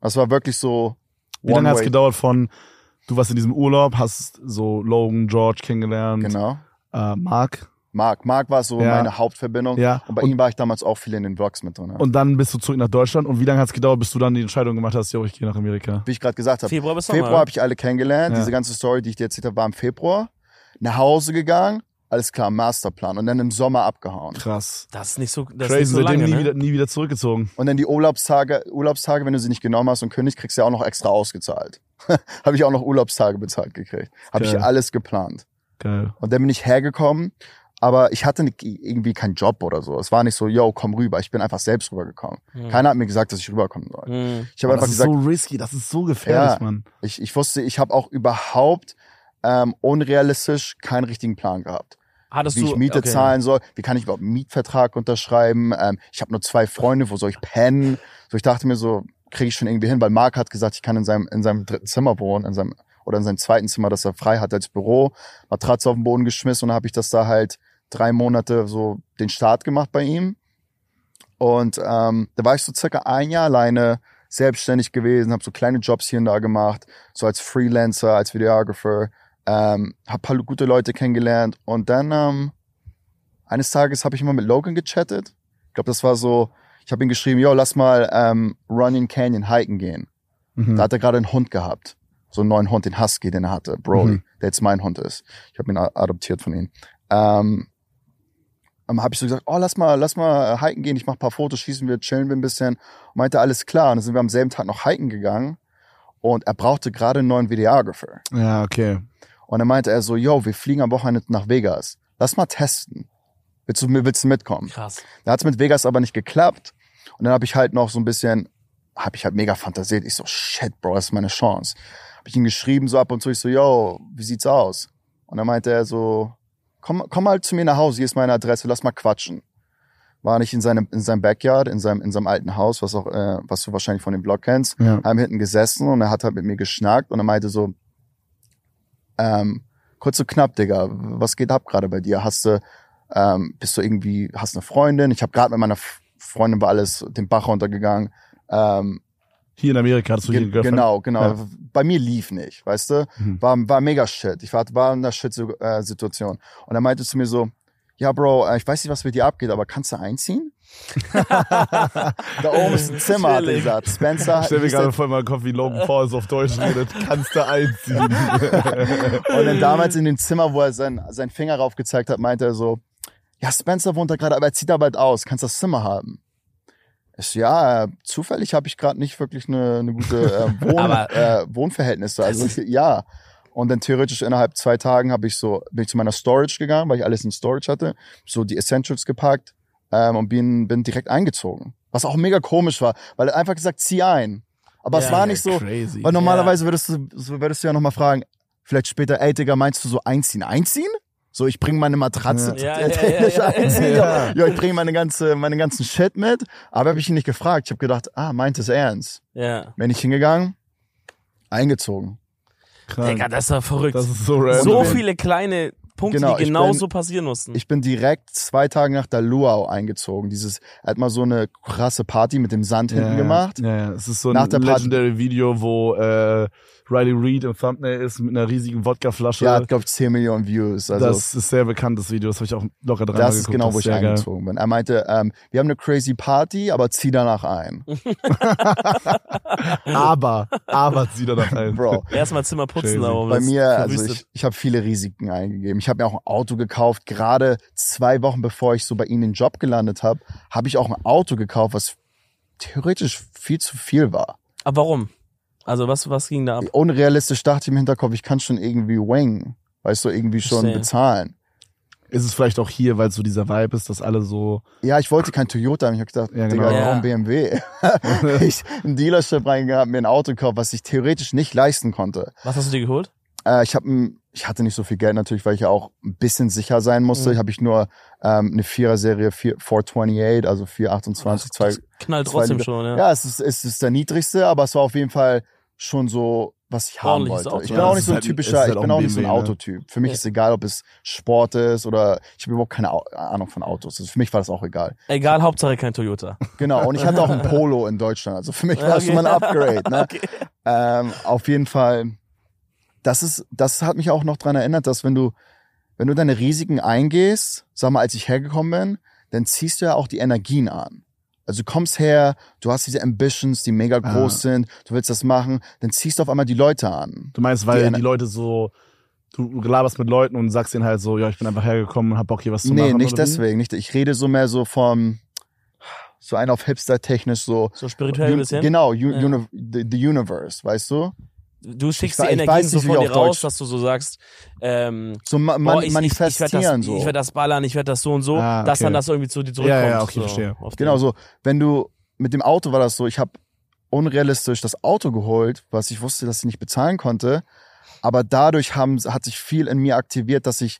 Das war wirklich so. Wie lange hat es gedauert von, du warst in diesem Urlaub, hast so Logan, George kennengelernt, Genau. äh, Mark. Mark. Mark war so Ja. meine Hauptverbindung. Ja. Und bei Und- ihm war ich damals auch viel in den Vlogs mit drin. ne? Und dann bist du zurück nach Deutschland. Und wie lange hat es gedauert, bis du dann die Entscheidung gemacht hast, jo, ich gehe nach Amerika? Wie ich gerade gesagt habe, Februar bis Sommer. Februar habe ich alle kennengelernt. Ja. Diese ganze Story, die ich dir erzählt habe, war im Februar. Nach Hause gegangen, alles klar, Masterplan. Und dann im Sommer abgehauen. Krass. Das ist nicht so, das ist Crazy, nicht so seitdem lange, nie, ne? wieder, nie wieder zurückgezogen. Und dann die Urlaubstage, Urlaubstage, wenn du sie nicht genommen hast und kündigst, kriegst du ja auch noch extra ausgezahlt. habe ich auch noch Urlaubstage bezahlt gekriegt. Habe ich alles geplant. Geil. Und dann bin ich hergekommen, aber ich hatte irgendwie keinen Job oder so. Es war nicht so, yo, komm rüber. Ich bin einfach selbst rübergekommen. Hm. Keiner hat mir gesagt, dass ich rüberkommen soll. Hm. Ich habe einfach das ist gesagt, so risky, das ist so gefährlich, Ja. Mann. Ich, ich wusste, ich habe auch überhaupt ähm, unrealistisch keinen richtigen Plan gehabt. Hattest wie ich Miete okay. zahlen soll, wie kann ich überhaupt einen Mietvertrag unterschreiben. Ähm, ich habe nur zwei Freunde, wo soll ich pennen? So, ich dachte mir so, kriege ich schon irgendwie hin, weil Marc hat gesagt, ich kann in seinem, in seinem dritten Zimmer wohnen, in seinem, oder in sein zweiten Zimmer, das er frei hat als Büro, Matratze auf den Boden geschmissen und dann habe ich das da halt drei Monate so den Start gemacht bei ihm. Und ähm, da war ich so circa ein Jahr alleine selbstständig gewesen, habe so kleine Jobs hier und da gemacht, so als Freelancer, als Videographer, ähm, habe paar gute Leute kennengelernt und dann ähm, eines Tages habe ich immer mit Logan gechattet. Ich glaube, das war so, ich habe ihm geschrieben, yo, lass mal ähm, Running Canyon hiken gehen. Mhm. Da hat er gerade einen Hund gehabt. So einen neuen Hund, den Husky, den er hatte, Broly, Mhm. der jetzt mein Hund ist. Ich habe ihn adoptiert von ihm. Ähm, habe ich so gesagt, oh, lass mal, lass mal äh, hiken gehen, ich mache paar Fotos, schießen wir, chillen wir ein bisschen. Und meinte, alles klar. Und dann sind wir am selben Tag noch hiken gegangen und er brauchte gerade einen neuen Videographer. Ja, okay. Und dann meinte er so, yo, wir fliegen am Wochenende nach Vegas. Lass mal testen. Willst du, willst du mitkommen? Krass. Da hat's mit Vegas aber nicht geklappt. Und dann habe ich halt noch so ein bisschen, habe ich halt mega fantasiert. Ich so, shit, Bro, das ist meine Chance. Habe ich ihm geschrieben so ab und zu. Ich so, yo, wie sieht's aus? Und dann meinte er so, komm, komm mal zu mir nach Hause. Hier ist meine Adresse. Lass mal quatschen. War nicht in seinem in seinem Backyard, in seinem in seinem alten Haus, was auch äh, was du wahrscheinlich von dem Blog kennst. Ja. Haben hinten gesessen und er hat halt mit mir geschnackt und er meinte so, ähm, kurz und knapp, Digga, was geht ab gerade bei dir? Hast du, ähm, bist du irgendwie, hast eine Freundin? Ich habe gerade mit meiner Freundin war alles den Bach runtergegangen. Ähm, Hier in Amerika hattest du ge genau, genau. Ja. Bei mir lief nicht, weißt du? Mhm. War, war mega shit. Ich war, war in einer Shit-Situation. Und er meinte zu mir so, ja, Bro, äh, ich weiß nicht, was mit dir abgeht, aber kannst du einziehen? Da oben ist ein Zimmer, hat er gesagt. Spencer, Ich stell mir gerade der- vor meinen Kopf, wie Logan Paul so auf Deutsch redet. Kannst du einziehen. Und dann damals in dem Zimmer, wo er sein, seinen Finger rauf gezeigt hat, meinte er so, ja, Spencer wohnt da gerade, aber er zieht da bald aus. Kannst das Zimmer haben? Ich so, ja, äh, zufällig habe ich gerade nicht wirklich eine, eine gute äh, Wohn, äh, Wohnverhältnisse. Also ja. Und dann theoretisch innerhalb zwei Tagen habe ich so, bin ich zu meiner Storage gegangen, weil ich alles in Storage hatte, so die Essentials gepackt ähm, und bin, bin direkt eingezogen. Was auch mega komisch war, weil er einfach gesagt, zieh ein. Aber es Ja, war nicht so, Crazy. weil normalerweise würdest du, so würdest du ja nochmal fragen, vielleicht später, ey Digga, meinst du so einziehen? Einziehen? So, ich bringe meine Matratze Ja. Ja, ja, ja, technisch ja. Ja. Ja, ich bringe meine ganze, meine ganzen Shit mit. Aber habe ich ihn nicht gefragt. Ich habe gedacht, ah, meint es ernst. Ja. Bin ich hingegangen, eingezogen. Krank. Digga, das war verrückt. Das ist so random. so viele kleine Punkte, Genau, die ich genau bin- so passieren mussten. Ich bin direkt zwei Tage nach der Luau eingezogen. Dieses, er hat mal so eine krasse Party mit dem Sand hinten ja, gemacht. Ja, ja. Es ist so Nach ein der Party- legendary Video, wo äh, Riley Reid im Thumbnail ist mit einer riesigen Wodkaflasche. Ja, hat, glaube ich, 10 Millionen Views. Also das ist sehr bekanntes Video, das habe ich auch locker dreimal Das ist geguckt. genau, das wo ich sehr geil. eingezogen bin. Er meinte, ähm, wir haben eine crazy Party, aber zieh danach ein. Aber, aber zieh da noch ein. Bro, Erstmal Zimmer putzen, Crazy. aber bei mir, also ich, ich habe viele Risiken eingegeben. Ich habe mir auch ein Auto gekauft. Gerade zwei Wochen bevor ich so bei Ihnen den Job gelandet habe, habe ich auch ein Auto gekauft, was theoretisch viel zu viel war. Aber warum? Also was, was ging da ab? Unrealistisch dachte ich im Hinterkopf, ich kann schon irgendwie wing, weißt du, irgendwie schon Verstehe. bezahlen. Ist es vielleicht auch hier, weil so dieser Vibe ist, dass alle so. Ja, ich wollte kein Toyota. Ich habe gedacht, Ja, genau. Digga, Ja. warum BMW? ich in ein Dealership reingegangen, hab mir ein Auto gekauft, was ich theoretisch nicht leisten konnte. Was hast du dir geholt? Äh, ich habe ich hatte nicht so viel Geld natürlich, weil ich ja auch ein bisschen sicher sein musste. Mhm. Ich habe ich nur ähm, eine Vierer-Serie 4, 428, also 428, zwei, Das knallt zwei trotzdem Liter. schon, ja. ja, es ist, es ist der niedrigste, aber es war auf jeden Fall schon so, was ich haben Ordentliches wollte. Auto. Ich Ja, bin auch es nicht so ein halt- typischer, halt ich auch bin auch nicht so ein? Autotyp. Für mich Ja. ist egal, ob es Sport ist oder ich habe überhaupt keine Ahnung von Autos. Also für mich war das auch egal. Egal, Hauptsache kein Toyota. Genau, und ich hatte auch ein Polo in Deutschland. Also für mich war das Okay. schon mal ein Upgrade. Ne? Okay. Ähm, auf jeden Fall, das ist, das hat mich auch noch dran erinnert, dass wenn du, wenn du deine Risiken eingehst, sag mal, als ich hergekommen bin, dann ziehst du ja auch die Energien an. Also du kommst her, du hast diese Ambitions, die mega Ah. groß sind, du willst das machen, dann ziehst du auf einmal die Leute an. Du meinst, weil Die die, Leute so. Du laberst mit Leuten und sagst denen halt so, ja, ich bin einfach hergekommen und hab Bock hier was zu nee, machen. nicht oder wie? deswegen. Nicht, ich rede so mehr so vom, so ein auf Hipster-technisch so. So spirituell ein bisschen. Genau, Ja. uni the, the Universe, weißt du? Du schickst Ich die ich weiß so von dir raus, Deutsch- dass du so sagst, ähm, So ma boah, man, ich, ich, ich manifestieren werde das, so. ich werd das ballern, ich werde das so und so, Ah, dass okay. dann das irgendwie zu dir zurückkommt. Ja, ja, okay, so, verstehe. Genau den- so. Wenn du mit dem Auto war das so, ich habe unrealistisch das Auto geholt, was ich wusste, dass ich nicht bezahlen konnte. Aber dadurch haben, hat sich viel in mir aktiviert, dass ich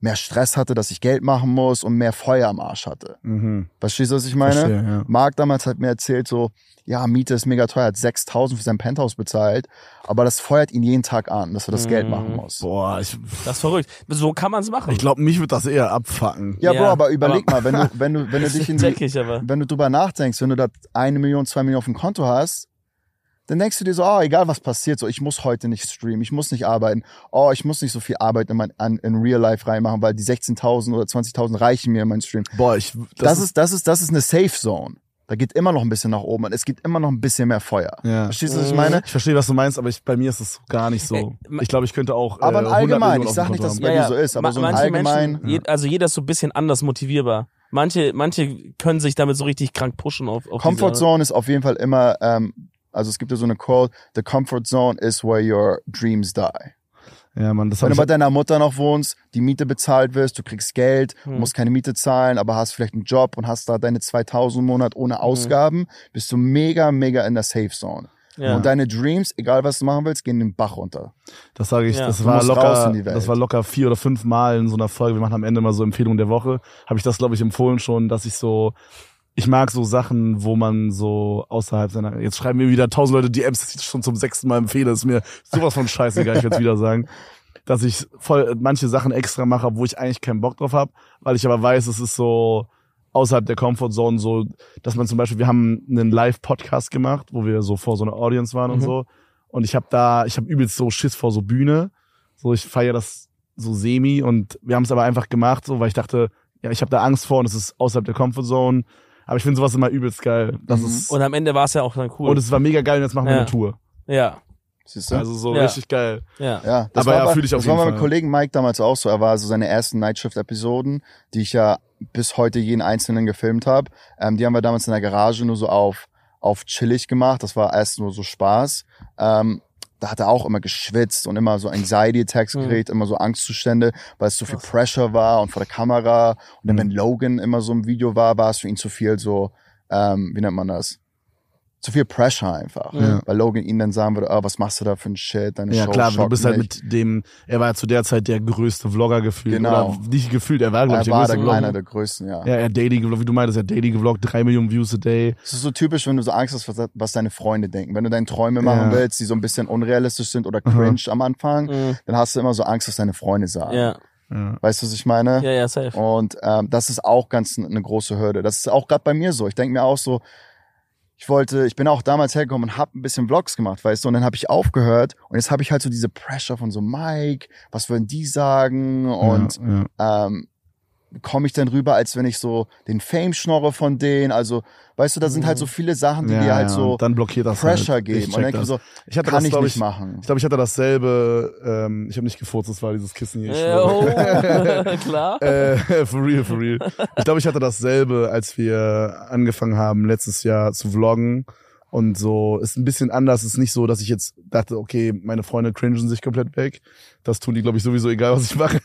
mehr Stress hatte, dass ich Geld machen muss und mehr Feuer am Arsch hatte. Mhm. Verstehst du, was ich meine? Verstehe, ja. Marc damals hat mir erzählt so, ja, Miete ist mega teuer, hat 6000 für sein Penthouse bezahlt, aber das feuert ihn jeden Tag an, dass er das Geld machen muss. Boah, ich, Das ist verrückt. So kann man es machen. ich glaube, mich wird das eher abfacken. Ja, Ja, Bro, aber überleg aber- mal, wenn du, wenn du, wenn du dich in ich aber. wenn du drüber nachdenkst, wenn du da eine Million, zwei Millionen auf dem Konto hast, dann denkst du dir so, oh, egal was passiert, so, ich muss heute nicht streamen, ich muss nicht arbeiten, oh, ich muss nicht so viel Arbeit in, mein, an, in Real Life reinmachen, weil die 16.000 oder 20.000 reichen mir in meinen Stream. Boah, ich, Das, ist, das ist, das ist eine Safe Zone. Da geht immer noch ein bisschen nach oben und es gibt immer noch ein bisschen mehr Feuer. Ja. Verstehst du, was ich meine? Ich verstehe, was du meinst, aber ich, bei mir ist es gar nicht so. Ma- ich glaube, ich könnte auch. Aber äh, im 100 Allgemeinen, Millionen ich sag nicht, dass es bei dir so ist, aber Ma- so Allgemeinen. Menschen, je, also jeder ist so ein bisschen anders motivierbar. Manche, manche können sich damit so richtig krank pushen auf, auf Comfort diese- Zone ist auf jeden Fall immer, ähm, also es gibt ja so eine Quote, the comfort zone is where your dreams die. Ja, Mann, das Wenn du bei deiner Mutter noch wohnst, die Miete bezahlt wirst, du kriegst Geld, Hm. musst keine Miete zahlen, aber hast vielleicht einen Job und hast da deine 2000 im Monat Hm. ohne Ausgaben, bist du mega, mega in der Safe Zone. Ja. Und deine Dreams, egal was du machen willst, gehen den Bach runter. Das sage ich, Ja. das war locker, das war locker vier oder fünf Mal in so einer Folge. Wir machen am Ende mal so Empfehlungen der Woche. Habe ich das, glaube ich, empfohlen schon, dass ich so, ich mag so Sachen, wo man so außerhalb seiner, jetzt schreiben mir wieder tausend Leute DMs, dass ich das schon zum sechsten Mal empfehle. ist mir sowas von scheißegal, ich werde wieder sagen. Dass ich voll manche Sachen extra mache, wo ich eigentlich keinen Bock drauf habe, weil ich aber weiß, es ist so außerhalb der Comfortzone so, dass man zum Beispiel, wir haben einen Live-Podcast gemacht, wo wir so vor so einer Audience waren und Mhm. so. Und ich habe da, ich habe übelst so Schiss vor so Bühne. So, ich feiere das so semi und wir haben es aber einfach gemacht, so, weil ich dachte, ja, ich habe da Angst vor und es ist außerhalb der Comfortzone. Aber ich finde sowas immer übelst geil. Das Mhm. ist, Und am Ende war es ja auch dann cool. und es war mega geil und jetzt machen wir Ja. eine Tour. ja, Siehst du? Also so Ja. richtig geil. ja. Ja, das Aber war, ja, bei- fühl ich auf das war jeden bei meinem. Kollegen Mike damals auch so. Er war so seine ersten Nightshift-Episoden, die ich ja bis heute jeden einzelnen gefilmt habe. Ähm, die haben wir damals in der Garage nur so auf, auf chillig gemacht. Das war erst nur so Spaß. Ähm, da hat er auch immer geschwitzt und immer so Anxiety-Attacks Mhm. gekriegt, immer so Angstzustände, weil es zu viel Pressure war und vor der Kamera. Und dann, wenn Logan immer so im Video war, war es für ihn zu viel so, ähm, wie nennt man das? Zu viel Pressure einfach. Ja. Weil Logan ihn dann sagen würde, ah, was machst du da für ein Shit? Deine Ja Show klar, du bist halt mich. mit dem, er war ja zu der Zeit der größte Vlogger gefühlt. Genau. Oder nicht gefühlt, er war, glaube Er ich, der war größte der, Vlogger. einer der größten, ja. Ja, er hat daily gevloggt, wie du meintest, er hat daily gevloggt, drei Millionen Views a day. Es ist so typisch, wenn du so Angst hast, was, was deine Freunde denken. Wenn du deine Träume machen Ja. willst, die so ein bisschen unrealistisch sind oder cringe am Anfang, Mhm. dann hast du immer so Angst, was deine Freunde sagen. Ja, Ja. Weißt du, was ich meine? ja, ja, safe. Und ähm, das ist auch ganz eine große Hürde. Das ist auch gerade bei mir so. Ich denke mir auch so, ich wollte, ich bin auch damals hergekommen und habe ein bisschen Vlogs gemacht, weißt du, und dann habe ich aufgehört und jetzt habe ich halt so diese Pressure von so Mike, was würden die sagen und ja, ja. ähm, komme ich dann rüber, als wenn ich so den Fame schnorre von denen. Also, weißt du, da sind halt so viele Sachen, die ja, dir halt ja, so dann blockiert das Pressure halt. geben. Ich Und denke so, Ich hatte kann das, ich nicht ich, machen. Ich glaube, ich hatte dasselbe, ähm, ich habe nicht gefurzt, das war dieses Kissen hier. Äh, oh, klar. Äh, for real, for real. Ich glaube, ich hatte dasselbe, als wir angefangen haben, letztes Jahr zu vloggen. Und so, ist ein bisschen anders. Ist nicht so, dass ich jetzt dachte, okay, meine Freunde cringen sich komplett weg. Das tun die, glaube ich, sowieso egal, was ich mache.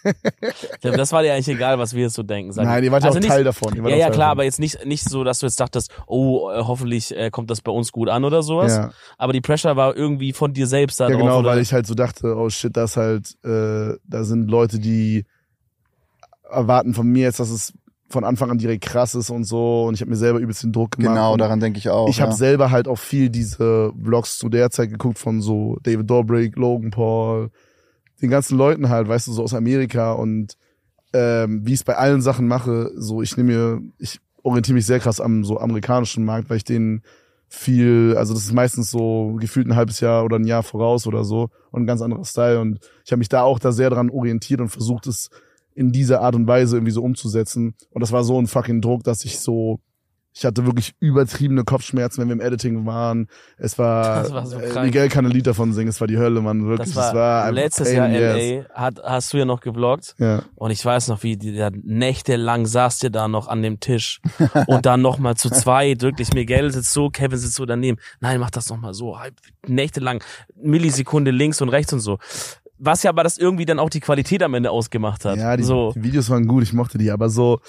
Das war dir eigentlich egal, was wir jetzt so denken. Sag Nein, ihr wart ja Also auch nicht- Teil davon. Ja, ja, klar, davon. aber jetzt nicht, nicht so, dass du jetzt dachtest, oh, äh, hoffentlich äh, kommt das bei uns gut an oder sowas. Ja. Aber die Pressure war irgendwie von dir selbst da Ja, drauf. genau, oder? weil ich halt so dachte, oh shit, das halt, äh, da sind Leute, die erwarten von mir jetzt, dass es von Anfang an direkt krass ist und so. Und ich habe mir selber übelst den Druck gemacht. Genau, daran denke ich auch. Ich habe ja. selber halt auch viel diese Vlogs zu der Zeit geguckt von so David Dobrik, Logan Paul, den ganzen Leuten halt, weißt du, so aus Amerika und ähm, wie ich es bei allen Sachen mache, so ich nehme mir, ich orientiere mich sehr krass am so amerikanischen Markt, weil ich den viel, also das ist meistens so gefühlt ein halbes Jahr oder ein Jahr voraus oder so und ein ganz anderer Style und ich habe mich da auch da sehr dran orientiert und versucht es in dieser Art und Weise irgendwie so umzusetzen und das war so ein fucking Druck, dass ich so ich hatte wirklich übertriebene Kopfschmerzen, wenn wir im Editing waren. Es war, Das war so äh. Miguel kann ein Lied davon singen, es war die Hölle, Mann, wirklich. das war, es war letztes Jahr the LA, hat, hast du ja noch gevloggt. Ja. Und ich weiß noch, wie die da nächtelang saßt ihr da noch an dem Tisch. und dann noch mal zu zweit, wirklich. Miguel sitzt so, Kevin sitzt so daneben. Nein, mach das noch mal so. Nächtelang, Millisekunde links und rechts und so. Was ja aber das irgendwie dann auch die Qualität am Ende ausgemacht hat. Ja, die, so. die Videos waren gut, ich mochte die, aber so,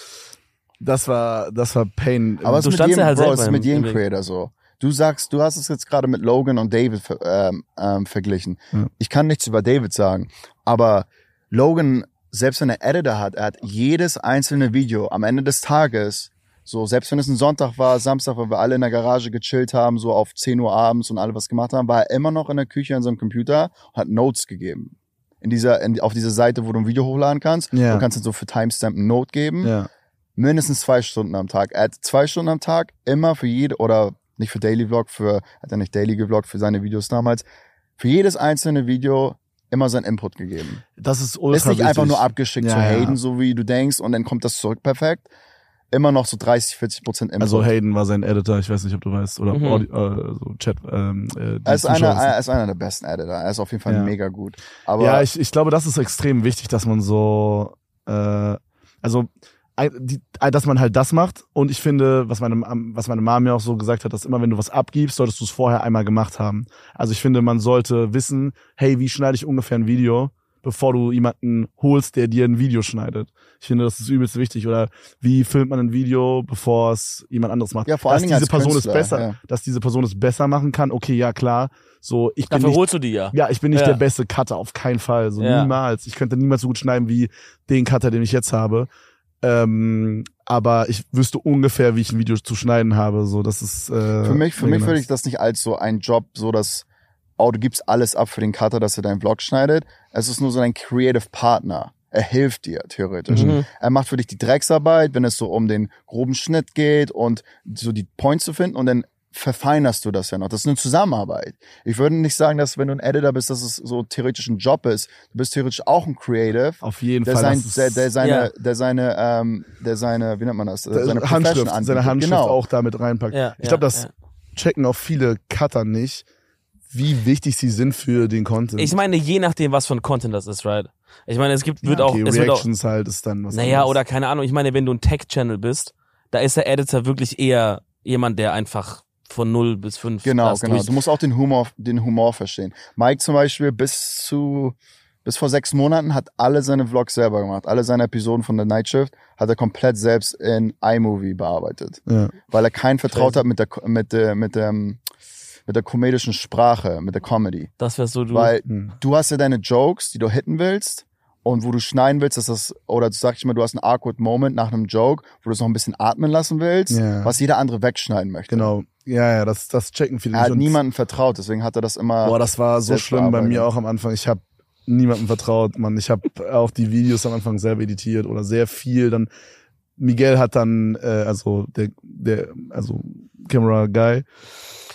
das war, das war Pain. Aber es Du ist mit jedem, ja halt Bro, es ist mit jedem. Creator so. Du sagst, du hast es jetzt gerade mit Logan und David ver- ähm, ähm, verglichen. Ja. Ich kann nichts über David sagen, aber Logan selbst wenn er Editor hat, er hat jedes einzelne Video am Ende des Tages, so selbst wenn es ein Sonntag war, Samstag, weil wir alle in der Garage gechillt haben, so auf 10 Uhr abends und alle was gemacht haben, war er immer noch in der Küche an seinem Computer und hat Notes gegeben. In dieser, in, auf dieser Seite, wo du ein Video hochladen kannst. Ja. Du kannst dann so für Timestamp ein Note geben Ja. mindestens zwei Stunden am Tag. Er hat zwei Stunden am Tag immer für jede, oder nicht für Daily Vlog, für, hat er nicht Daily gevloggt für seine Videos damals, für jedes einzelne Video immer sein Input gegeben. Das ist ultra Ist nicht einfach wichtig. nur abgeschickt Ja, zu ja. Hayden, so wie du denkst, und dann kommt das zurück perfekt. Immer noch so 30, 40 Prozent Input. Also Hayden war sein Editor, ich weiß nicht, ob du weißt, oder Mhm. Audio, äh, so Chat. Ähm, äh, er ist, einer, er ist einer der besten Editor. Er ist auf jeden Fall Ja. mega gut. Aber ja, ich, ich glaube, das ist extrem wichtig, dass man so, äh, also, die, dass man halt das macht. Und ich finde, was meine, was meine Mom mir auch so gesagt hat, dass immer, wenn du was abgibst, solltest du es vorher einmal gemacht haben. Also ich finde, man sollte wissen, hey, wie schneide ich ungefähr ein Video, bevor du jemanden holst, der dir ein Video schneidet. Ich finde, das ist übelst wichtig. Oder wie filmt man ein Video, bevor es jemand anderes macht? Ja, vor allen dass Dingen diese als Person Künstler, es besser, ja. dass diese Person es besser machen kann. Okay, ja klar. So, ich bin Dafür nicht holst du die ja. ja, ich bin nicht Ja. der beste Cutter, auf keinen Fall. So Ja. niemals. Ich könnte niemals so gut schneiden wie den Cutter, den ich jetzt habe. Ähm, aber ich wüsste ungefähr, wie ich ein Video zu schneiden habe. So, das ist äh, für mich, für mich würde ich das nicht als so ein Job, so dass, oh, du gibst alles ab für den Cutter, dass er deinen Vlog schneidet. Es ist nur so ein Creative Partner. Er hilft dir, theoretisch. Mhm. Er macht für dich die Drecksarbeit, wenn es so um den groben Schnitt geht und so die Points zu finden und dann verfeinerst du das ja noch. Das ist eine Zusammenarbeit. Ich würde nicht sagen, dass wenn du ein Editor bist, dass es so theoretisch ein Job ist. Du bist theoretisch auch ein Creative. Auf jeden Der, Fall. sein, der, der seine, Ja. der seine, ähm, der seine, wie nennt man das? der seine Handschrift, seine. Handschrift genau. auch damit reinpackt. Ja, ich ja, glaube, das ja. checken auch viele Cutter nicht, wie wichtig sie sind für den Content. Ich meine, je nachdem, was für ein Content das ist, right? Ich meine, es gibt, wird ja, auch, okay, es wird auch, Reactions halt ist dann was naja, anderes. oder keine Ahnung, ich meine, wenn du ein Tech-Channel bist, da ist der Editor wirklich eher jemand, der einfach von 0 bis 5 Genau, das genau. durch- Du musst auch den Humor, den Humor verstehen. Mike zum Beispiel bis zu, bis vor sechs Monaten hat alle seine Vlogs selber gemacht. Alle seine Episoden von der Night Shift hat er komplett selbst in iMovie bearbeitet. Ja. Weil er keinen vertraut Crazy. hat mit der, mit der, mit dem, mit der komedischen Sprache, mit der Comedy. Das wärst so du. Weil Hm. du hast ja deine Jokes, die du hitten willst. Und wo du schneiden willst, dass das, oder sag ich mal, du hast einen awkward Moment nach einem Joke, wo du es noch ein bisschen atmen lassen willst, Ja. was jeder andere wegschneiden möchte. Genau. Ja, ja, das, das checken viele Er hat niemandem vertraut, deswegen hat er das immer. Boah, das war so schlimm bei mir auch am Anfang. Ich habe niemandem vertraut, Mann. Ich habe auch die Videos am Anfang selber editiert oder sehr viel. Dann Miguel hat dann, äh, also der, der, also Camera Guy,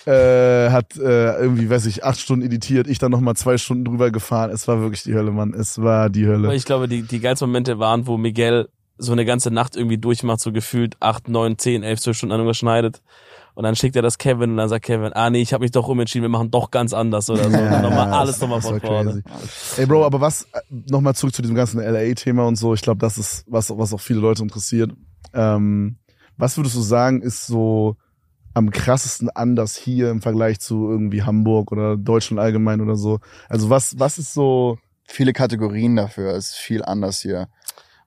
äh, hat äh, irgendwie, weiß ich, acht Stunden editiert. Ich dann noch mal zwei Stunden drüber gefahren. Es war wirklich die Hölle, Mann. Es war die Aber Hölle. ich glaube, die, die geilsten Momente waren, wo Miguel so eine ganze Nacht irgendwie durchmacht, so gefühlt 8, 9, 10, 11, 12 Stunden an irgendwas schneidet. Und dann schickt er das Kevin und dann sagt Kevin, ah nee, ich habe mich doch umentschieden, wir machen doch ganz anders oder so. Und nochmal alles nochmal von vorne. Ey, Bro, aber was, nochmal zurück zu diesem ganzen LA-Thema und so, ich glaube, das ist, was, was auch viele Leute interessiert. Ähm, was würdest du sagen, ist so am krassesten anders hier im Vergleich zu irgendwie Hamburg oder Deutschland allgemein oder so? Also was, was ist so, viele Kategorien dafür. Es ist viel anders hier.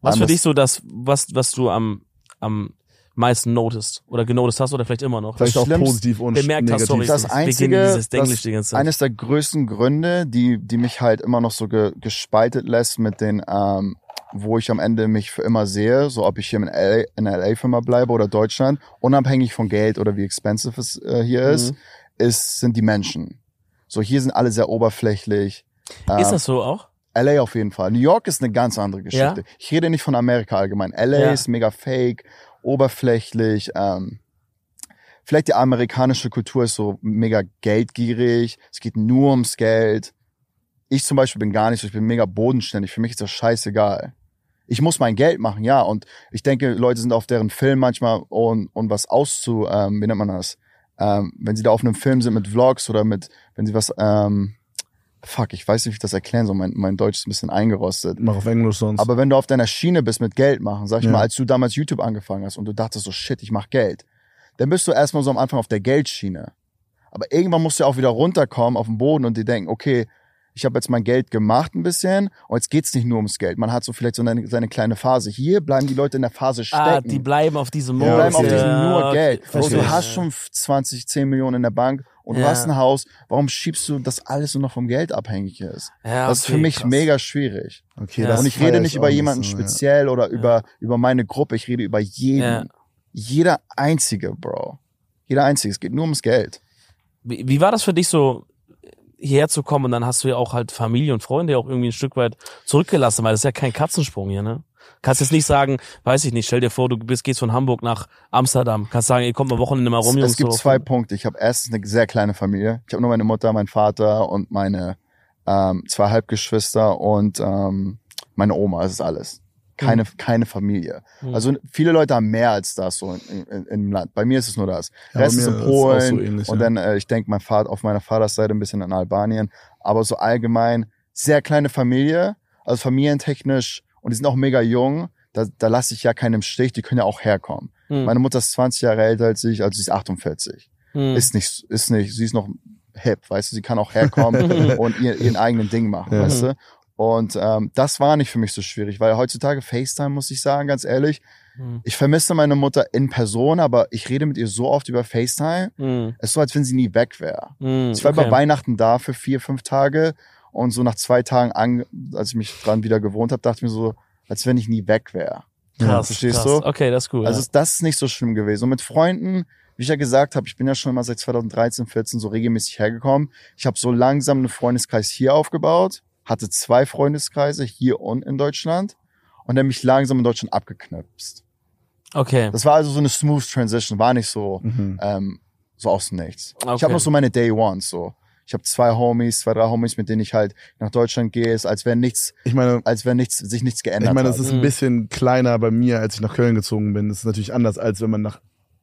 Was für Anders- dich so das, was, was du am, am meisten notest oder genotest hast oder vielleicht immer noch? vielleicht auch positiv und bemerkt hast, negativ? sorry, Das Einzige, das, Englisch die ganze Zeit. eines der größten Gründe, die, die mich halt immer noch so ge, gespaltet lässt mit den, ähm, wo ich am Ende mich für immer sehe, so ob ich hier in LA, in LA für immer bleibe oder Deutschland, unabhängig von Geld oder wie expensive es äh, hier ist, Mhm. ist, sind die Menschen. So, hier sind alle sehr oberflächlich. Ist Ähm, das so auch? LA auf jeden Fall. New York ist eine ganz andere Geschichte. Ja? Ich rede nicht von Amerika allgemein. LA Ja. ist mega fake, oberflächlich. Ähm, vielleicht die amerikanische Kultur ist so mega geldgierig. Es geht nur ums Geld. Ich zum Beispiel bin gar nicht so. Ich bin mega bodenständig. Für mich ist das scheißegal. Ich muss mein Geld machen, ja. Und ich denke, Leute sind auf deren Film manchmal und, und was auszu, ähm, wie nennt man das? Ähm, wenn sie da auf einem Film sind mit Vlogs oder mit, wenn sie was, ähm, fuck, ich weiß nicht, wie ich das erklären soll. Mein, mein Deutsch ist ein bisschen eingerostet. Mach auf Englisch sonst. Aber wenn du auf deiner Schiene bist mit Geld machen, sag ich Ja. mal, als du damals YouTube angefangen hast und du dachtest so, shit, ich mach Geld, dann bist du erstmal so am Anfang auf der Geldschiene. Aber irgendwann musst du ja auch wieder runterkommen auf den Boden und dir denken, okay, ich habe jetzt mein Geld gemacht ein bisschen und jetzt geht's nicht nur ums Geld. Man hat so vielleicht so eine, seine kleine Phase. Hier bleiben die Leute in der Phase stecken. Ah, die bleiben auf diesem Die Ja, bleiben auf diesem Ja, nur Geld. Verstehe. du hast schon 20, 10 Millionen in der Bank und du Ja. hast ein Haus. Warum schiebst du das alles nur noch vom Geld abhängig ist? Ja, das ist für mich krass. mega schwierig. Okay, Ja. das Und ich rede nicht über jemanden so, ja. speziell oder über, über meine Gruppe. Ich rede über jeden. Ja. Jeder einzige, Bro. Jeder einzige. Es geht nur ums Geld. Wie, wie war das für dich so, hierher zu kommen und dann hast du ja auch halt Familie und Freunde auch irgendwie ein Stück weit zurückgelassen, weil das ist ja kein Katzensprung hier, ne? Kannst jetzt nicht sagen, weiß ich nicht, stell dir vor, du bist, gehst von Hamburg nach Amsterdam. Kannst sagen, ihr kommt am Wochenende mal rum, Es, Jungs. es gibt so. zwei Punkte. Ich habe erstens eine sehr kleine Familie. Ich habe nur meine Mutter, meinen Vater und meine ähm, zwei Halbgeschwister und ähm, meine Oma. Das ist alles. Keine, keine Familie. Mhm. Also viele Leute haben mehr als das so in, in, im Land. Bei mir ist es nur das. Ja, Rest ist in ist es auch so Polen ähnlich, und ja. dann, äh, ich denke, mein Vater auf meiner Vatersseite ein bisschen in Albanien. Aber so allgemein sehr kleine Familie, also familientechnisch und die sind auch mega jung. Da, da lasse ich ja keinen im Stich. Die können ja auch herkommen. Hm. Meine Mutter ist 20 Jahre älter als ich, also sie ist 48 Hm. ist nicht, ist nicht, sie ist noch hip, weißt du, sie kann auch herkommen und ihr, ihren eigenen Ding machen, Ja. weißt du. Und ähm, das war nicht für mich so schwierig, weil heutzutage FaceTime, muss ich sagen, ganz ehrlich, Hm. ich vermisse meine Mutter in Person, aber ich rede mit ihr so oft über FaceTime, Hm. es ist so, als wenn sie nie weg wäre. Hm. Ich war okay. über Weihnachten da für vier, fünf Tage und so nach zwei Tagen, an, als ich mich dran wieder gewohnt habe, dachte ich mir so, als wenn ich nie weg wäre. Krass, verstehst krass. du? Okay, das ist cool. Also ja. ist das nicht so schlimm gewesen. Und mit Freunden, wie ich ja gesagt habe, ich bin ja schon mal seit 2013, 14 so regelmäßig hergekommen. Ich habe so langsam einen Freundeskreis hier aufgebaut, hatte zwei Freundeskreise hier und in Deutschland und dann mich langsam in Deutschland abgeknüpft. okay. Das war also so eine smooth Transition, war nicht so Mhm. ähm, so aus dem Nichts. Okay. Ich habe noch so meine Day Ones so. Ich habe zwei Homies, zwei, drei Homies, mit denen ich halt nach Deutschland gehe, ist, als wäre nichts, Ich meine, als wäre nichts, sich nichts geändert ich meine, hat. es ist Mhm. ein bisschen kleiner bei mir, als ich nach Köln gezogen bin. Das ist natürlich anders, als wenn man nach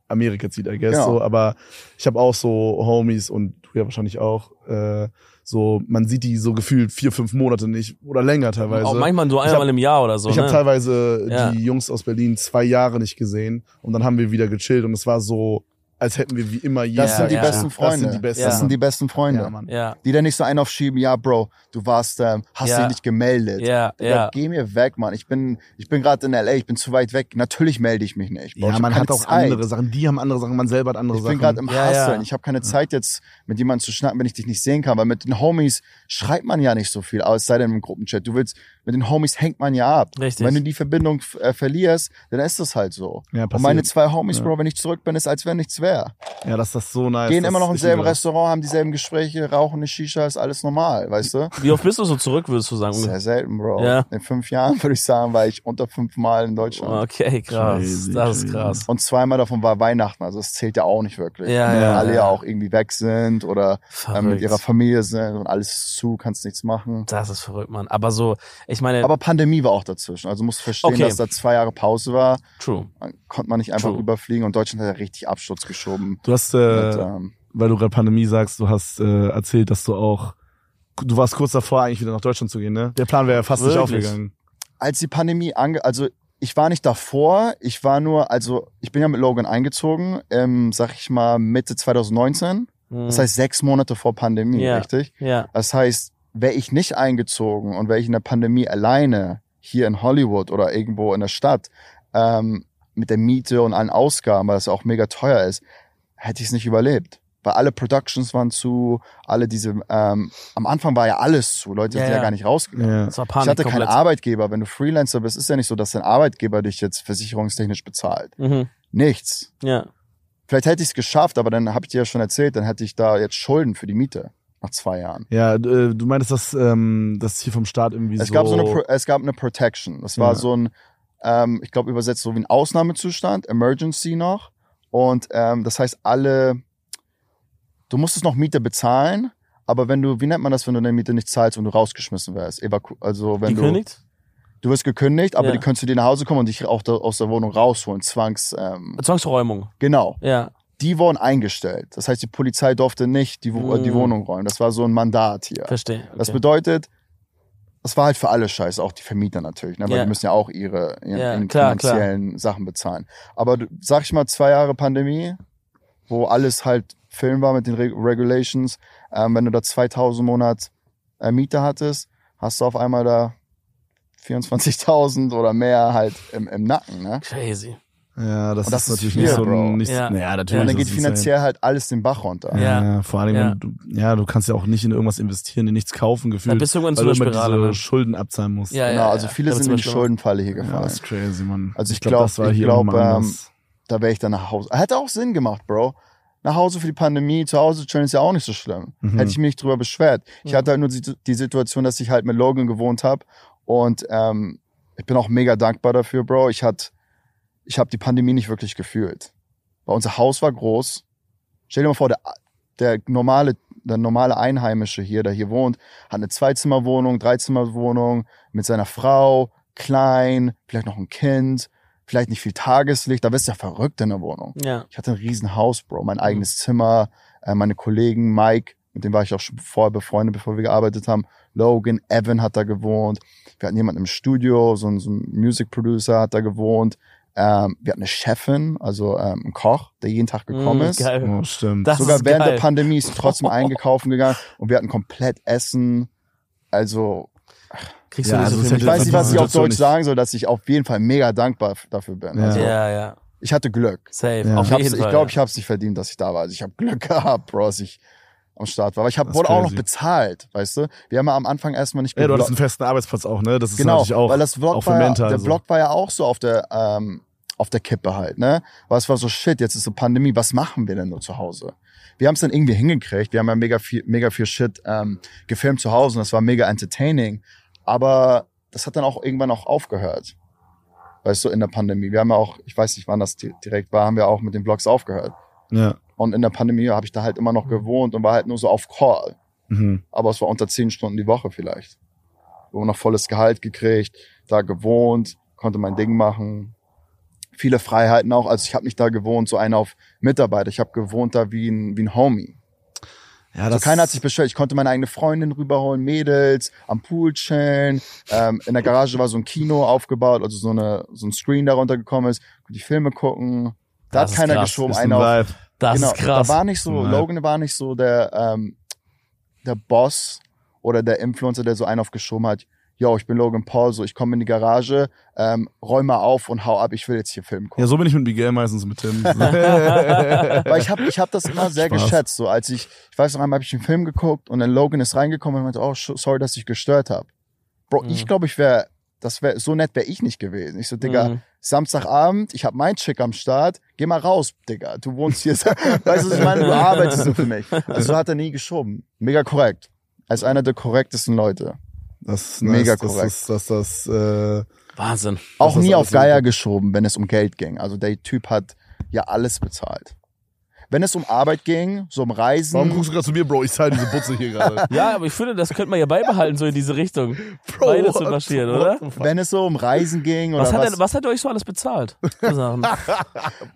Amerika zieht, I guess. Genau. So, aber ich habe auch so Homies und du ja wahrscheinlich auch. Äh, so, man sieht die so gefühlt vier, fünf Monate nicht oder länger teilweise. auch manchmal so einmal hab- im Jahr oder so. ich ne? habe teilweise Ja. die Jungs aus Berlin zwei Jahre nicht gesehen und dann haben wir wieder gechillt und es war so, als hätten wir wie immer jeden das sind die besten Das Freunde. sind die besten. Das sind die besten Freunde. Mann. ja, Die dann nicht so einen aufschieben, ja, Bro, du warst, ähm, hast dich nicht gemeldet. ja, Digga, ja. Geh mir weg, Mann. Ich bin, ich bin gerade in LA, ich bin zu weit weg. Natürlich melde ich mich nicht. Bro. Ja, ich man hat auch Zeit. andere Sachen, die haben andere Sachen, man selber hat andere Ich Sachen. bin gerade im Ja, ja. Ich habe keine Zeit jetzt mit jemandem zu schnacken, wenn ich dich nicht sehen kann, weil mit den Homies schreibt man ja nicht so viel, aus sei denn im Gruppenchat. Du willst, mit den Homies hängt man ja ab. Richtig. Wenn du die Verbindung äh, verlierst, dann ist das halt so. Ja, Und meine passiert. zwei Homies. Bro, wenn ich zurück bin, ist als wenn nichts wäre. Ja, das ist so nice. Gehen das immer noch im selben das. Restaurant, haben dieselben Gespräche, rauchen eine Shisha, ist alles normal, weißt du? Wie oft bist du so zurück, würdest du sagen? Sehr selten, Bro. Ja. In fünf Jahren, würde ich sagen, war ich unter fünf Mal in Deutschland. Okay, krass. Crazy, das ist krass. Und zweimal davon war Weihnachten, also es zählt ja auch nicht wirklich. Ja, Weil ja, alle ja auch irgendwie weg sind oder ähm, mit ihrer Familie sind und alles ist zu, kannst nichts machen. Das ist verrückt, Mann. Aber so, ich meine, Aber Pandemie war auch dazwischen. Also musst du verstehen, Okay. dass da zwei Jahre Pause war. true. Man konnte man nicht einfach True. rüberfliegen und Deutschland hat ja richtig Absturz geschoben. Du hast, Mit, äh, ähm, weil du gerade Pandemie sagst, du hast äh, erzählt, dass du auch, du warst kurz davor, eigentlich wieder nach Deutschland zu gehen, ne? Der Plan wäre ja fast nicht Wirklich? aufgegangen. als die Pandemie ange, also ich war nicht davor, ich war nur, also ich bin ja mit Logan eingezogen, ähm, sag ich mal Mitte 2019. Das heißt sechs Monate vor Pandemie. Ja. richtig? ja, Das heißt, wäre ich nicht eingezogen und wäre ich in der Pandemie alleine hier in Hollywood oder irgendwo in der Stadt ähm, mit der Miete und allen Ausgaben, weil das auch mega teuer ist, hätte ich es nicht überlebt. Weil alle Productions waren zu, alle diese, ähm, am Anfang war ja alles zu, Leute Ja, sind ja, ja. gar nicht rausgegangen. Ja. das war Ich Panik hatte keinen komplett. Arbeitgeber. Wenn du Freelancer bist, ist ja nicht so, dass dein Arbeitgeber dich jetzt versicherungstechnisch bezahlt. Mhm. Nichts. Ja, Vielleicht hätte ich es geschafft, aber dann habe ich dir ja schon erzählt, dann hätte ich da jetzt Schulden für die Miete nach zwei Jahren. Ja, äh, du meintest, dass ähm, das hier vom Staat irgendwie Es so. gab so eine, Pro es gab eine Protection. Das war Ja. so ein, ähm, ich glaube übersetzt so wie ein Ausnahmezustand, Emergency noch. Und ähm, das heißt, alle, du musstest noch Miete bezahlen, aber wenn du, wie nennt man das, wenn du deine Miete nicht zahlst und du rausgeschmissen wärst? Evaku also wenn du, gekündigt? du wirst gekündigt, aber Ja. die können zu dir nach Hause kommen und dich auch da, aus der Wohnung rausholen, zwangs, ähm, Zwangsräumung. genau. Ja, Die wurden eingestellt. Das heißt, die Polizei durfte nicht die, Wo- Mm. die Wohnung räumen. Das war so ein Mandat hier. verstehe. Das Okay. bedeutet, das war halt für alle scheiße, auch die Vermieter natürlich, ne? weil Ja. die müssen ja auch ihre, ihren, Ja, ihren klar, finanziellen Sachen bezahlen. Aber sag ich mal, zwei Jahre Pandemie, wo alles halt Film war mit den Re Regulations, ähm, wenn du da 2000 im Monat äh, Miete hattest, hast du auf einmal da 24.000 oder mehr halt im, im Nacken, ne? Crazy. Ja, das, das ist ist natürlich viel, nicht so Bro. ein, nicht, Ja. ja, natürlich. Und dann geht finanziell halt alles den Bach runter. Ja, Ja. vor allem, Ja. du, ja, du kannst ja auch nicht in irgendwas investieren, dir nichts kaufen, Dann gefühlt, bist du irgendwann weil du immer Spirale. diese Ne? Schulden abzahlen musst. Ja, Genau, ja, also viele sind in die Schuldenfalle hier Ja, gefallen. das ist crazy, Mann. Also ich glaub- ich hier glaub, ähm, da wäre ich dann nach Hause. Hätte auch Sinn gemacht, Bro. Nach Hause für die Pandemie, zu Hause chillen ist ja auch nicht so schlimm. Mhm. Hätte ich mich nicht drüber beschwert. Ich Mhm. hatte halt nur die, die Situation, dass ich halt mit Logan gewohnt habe und ähm, ich bin auch mega dankbar dafür, Bro. Ich hat, ich habe die Pandemie nicht wirklich gefühlt. Weil unser Haus war groß. Stell dir mal vor, der, der normale, der normale Einheimische hier, der hier wohnt, hat eine Zweizimmerwohnung, Dreizimmerwohnung mit seiner Frau, klein, vielleicht noch ein Kind, vielleicht nicht viel Tageslicht. Da wirst du ja verrückt in der Wohnung. Ja. Ich hatte ein riesen Haus, Bro, mein eigenes Zimmer, äh, meine Kollegen, Mike, mit dem war ich auch schon vorher befreundet, bevor wir gearbeitet haben. Logan, Evan hat da gewohnt. Wir hatten jemanden im Studio, so ein, so ein Music Producer hat da gewohnt. Ähm, wir hatten eine Chefin, also ähm, einen Koch, der jeden Tag gekommen Mm, ist. Geil. Oh, stimmt. Das Sogar ist während geil. der Pandemie ist trotzdem eingekauft gegangen und wir hatten komplett Essen. Also, Kriegst Ja, du nicht also so ich weiß nicht, was ich auf Deutsch nicht- sagen soll, dass ich auf jeden Fall mega dankbar dafür bin. Ja. Also, Ja, ja. ich hatte Glück. Safe. Ja. Auf Ich, jeden ich Fall. glaube, ja. ich habe es nicht verdient, dass ich da war. Also ich habe Glück gehabt, Bro, dass ich am Start war. Aber ich hab, ist wurde auch noch crazy. bezahlt, weißt du? Wir haben ja am Anfang erstmal nicht ja, du hattest einen festen Arbeitsplatz auch, ne? Das ist Genau, natürlich auch, weil das Vlog war ja, der so. Vlog war ja auch so auf der, ähm, auf der Kippe halt, ne? Weil es war so, shit, jetzt ist so Pandemie, was machen wir denn nur zu Hause? Wir haben es dann irgendwie hingekriegt. Wir haben ja mega viel, mega viel Shit ähm, gefilmt zu Hause und das war mega entertaining. Aber das hat dann auch irgendwann auch aufgehört. Weißt du, in der Pandemie. Wir haben ja auch, ich weiß nicht, wann das di- direkt war, haben wir auch mit den Vlogs aufgehört. Ja. Und in der Pandemie habe ich da halt immer noch gewohnt und war halt nur so auf Call. Mhm. Aber es war unter zehn Stunden die Woche vielleicht. Wo noch volles Gehalt gekriegt, da gewohnt, konnte mein Ding machen. Viele Freiheiten auch. Also ich habe nicht da gewohnt, so einer auf Mitarbeiter. Ich habe gewohnt da wie ein, wie ein Homie. Ja, Also keiner hat sich beschwert. Ich konnte meine eigene Freundin rüberholen, Mädels, am Pool chillen. Ähm, in der Garage war so ein Kino aufgebaut, also so, eine, so ein Screen darunter gekommen ist. Konnte ich Filme gucken. Da Das hat keiner krass. geschoben. ein Einer auf. Das genau, ist krass. Da war nicht so, Ja. Logan war nicht so der, ähm, der Boss oder der Influencer, der so einen aufgeschoben hat. Yo, ich bin Logan Paul, so ich komme in die Garage, ähm, räum mal auf und hau ab, ich will jetzt hier Filmen gucken. Ja, so bin ich mit Miguel meistens mit Tim. Weil ich habe ich hab das immer sehr Spaß. geschätzt. So als ich, ich weiß noch einmal, habe ich einen Film geguckt und dann Logan ist reingekommen und meinte, oh, sorry, dass ich gestört habe. Bro, Mhm. ich glaube, ich wäre, das wäre so nett wäre ich nicht gewesen. Ich so, Digga, Mhm. Samstagabend, ich habe mein Chick am Start, geh mal raus, Digga. Du wohnst hier. weißt du, was ich meine? Du arbeitest so für mich. Also so hat er nie geschoben. Mega korrekt. Als einer der korrektesten Leute. Das ist Mega nice, korrekt. Das, dass das, äh, Wahnsinn. Auch das nie auf Geier geschoben, wenn es um Geld ging. Also der Typ hat ja alles bezahlt. Wenn es um Arbeit ging, so um Reisen. warum guckst du gerade zu mir, Bro? Ich zahle diese Butze hier gerade. Ja, aber ich finde, das könnte man ja beibehalten, so in diese Richtung. Bro, Beide zu marschieren, oder? wenn es so um Reisen ging oder Was was. hat, er, was hat er euch so alles bezahlt?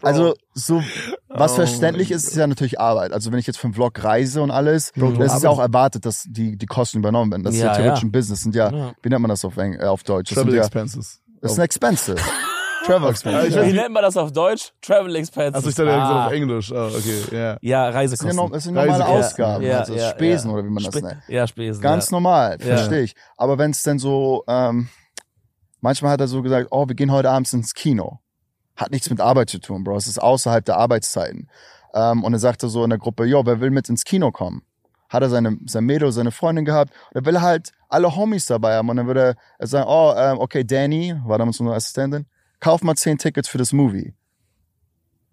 also so was Oh verständlich ist, ist ja natürlich Arbeit. Also wenn ich jetzt für einen Vlog reise und alles, Bro, das ist ja auch erwartet, dass die die Kosten übernommen werden. Das ist ja, Ja, theoretisch ja. ein Business. Sind ja, Ja. wie nennt man das auf, Eng äh, auf Deutsch? Das, Travel sind ja, Expenses. das ist ein Expensive. Travel ja. weiß Wie nennt man das auf Deutsch? Travel Expenses. Also ich dachte, ah. auf Englisch. Ah, okay, ja. Ja, Das sind ja Reisekosten. noch, das sind normale Reisekosten. Ausgaben, Ja, also ja, Spesen ja. oder wie man das Spe- nennt. Ja, Spesen. Ganz ja. normal, Ja. verstehe ich. Aber wenn es denn so, ähm, manchmal hat er so gesagt, oh, wir gehen heute abends ins Kino. Hat nichts mit Arbeit zu tun, Bro. Es ist außerhalb der Arbeitszeiten. Ähm, und er sagte so in der Gruppe, jo, wer will mit ins Kino kommen? Hat er seine, sein Mädel, seine Freundin gehabt. Und er will halt alle Homies dabei haben. Und dann würde er sagen, oh, ähm, okay, Danny, war damals unsere Assistentin, kauf mal zehn Tickets für das Movie.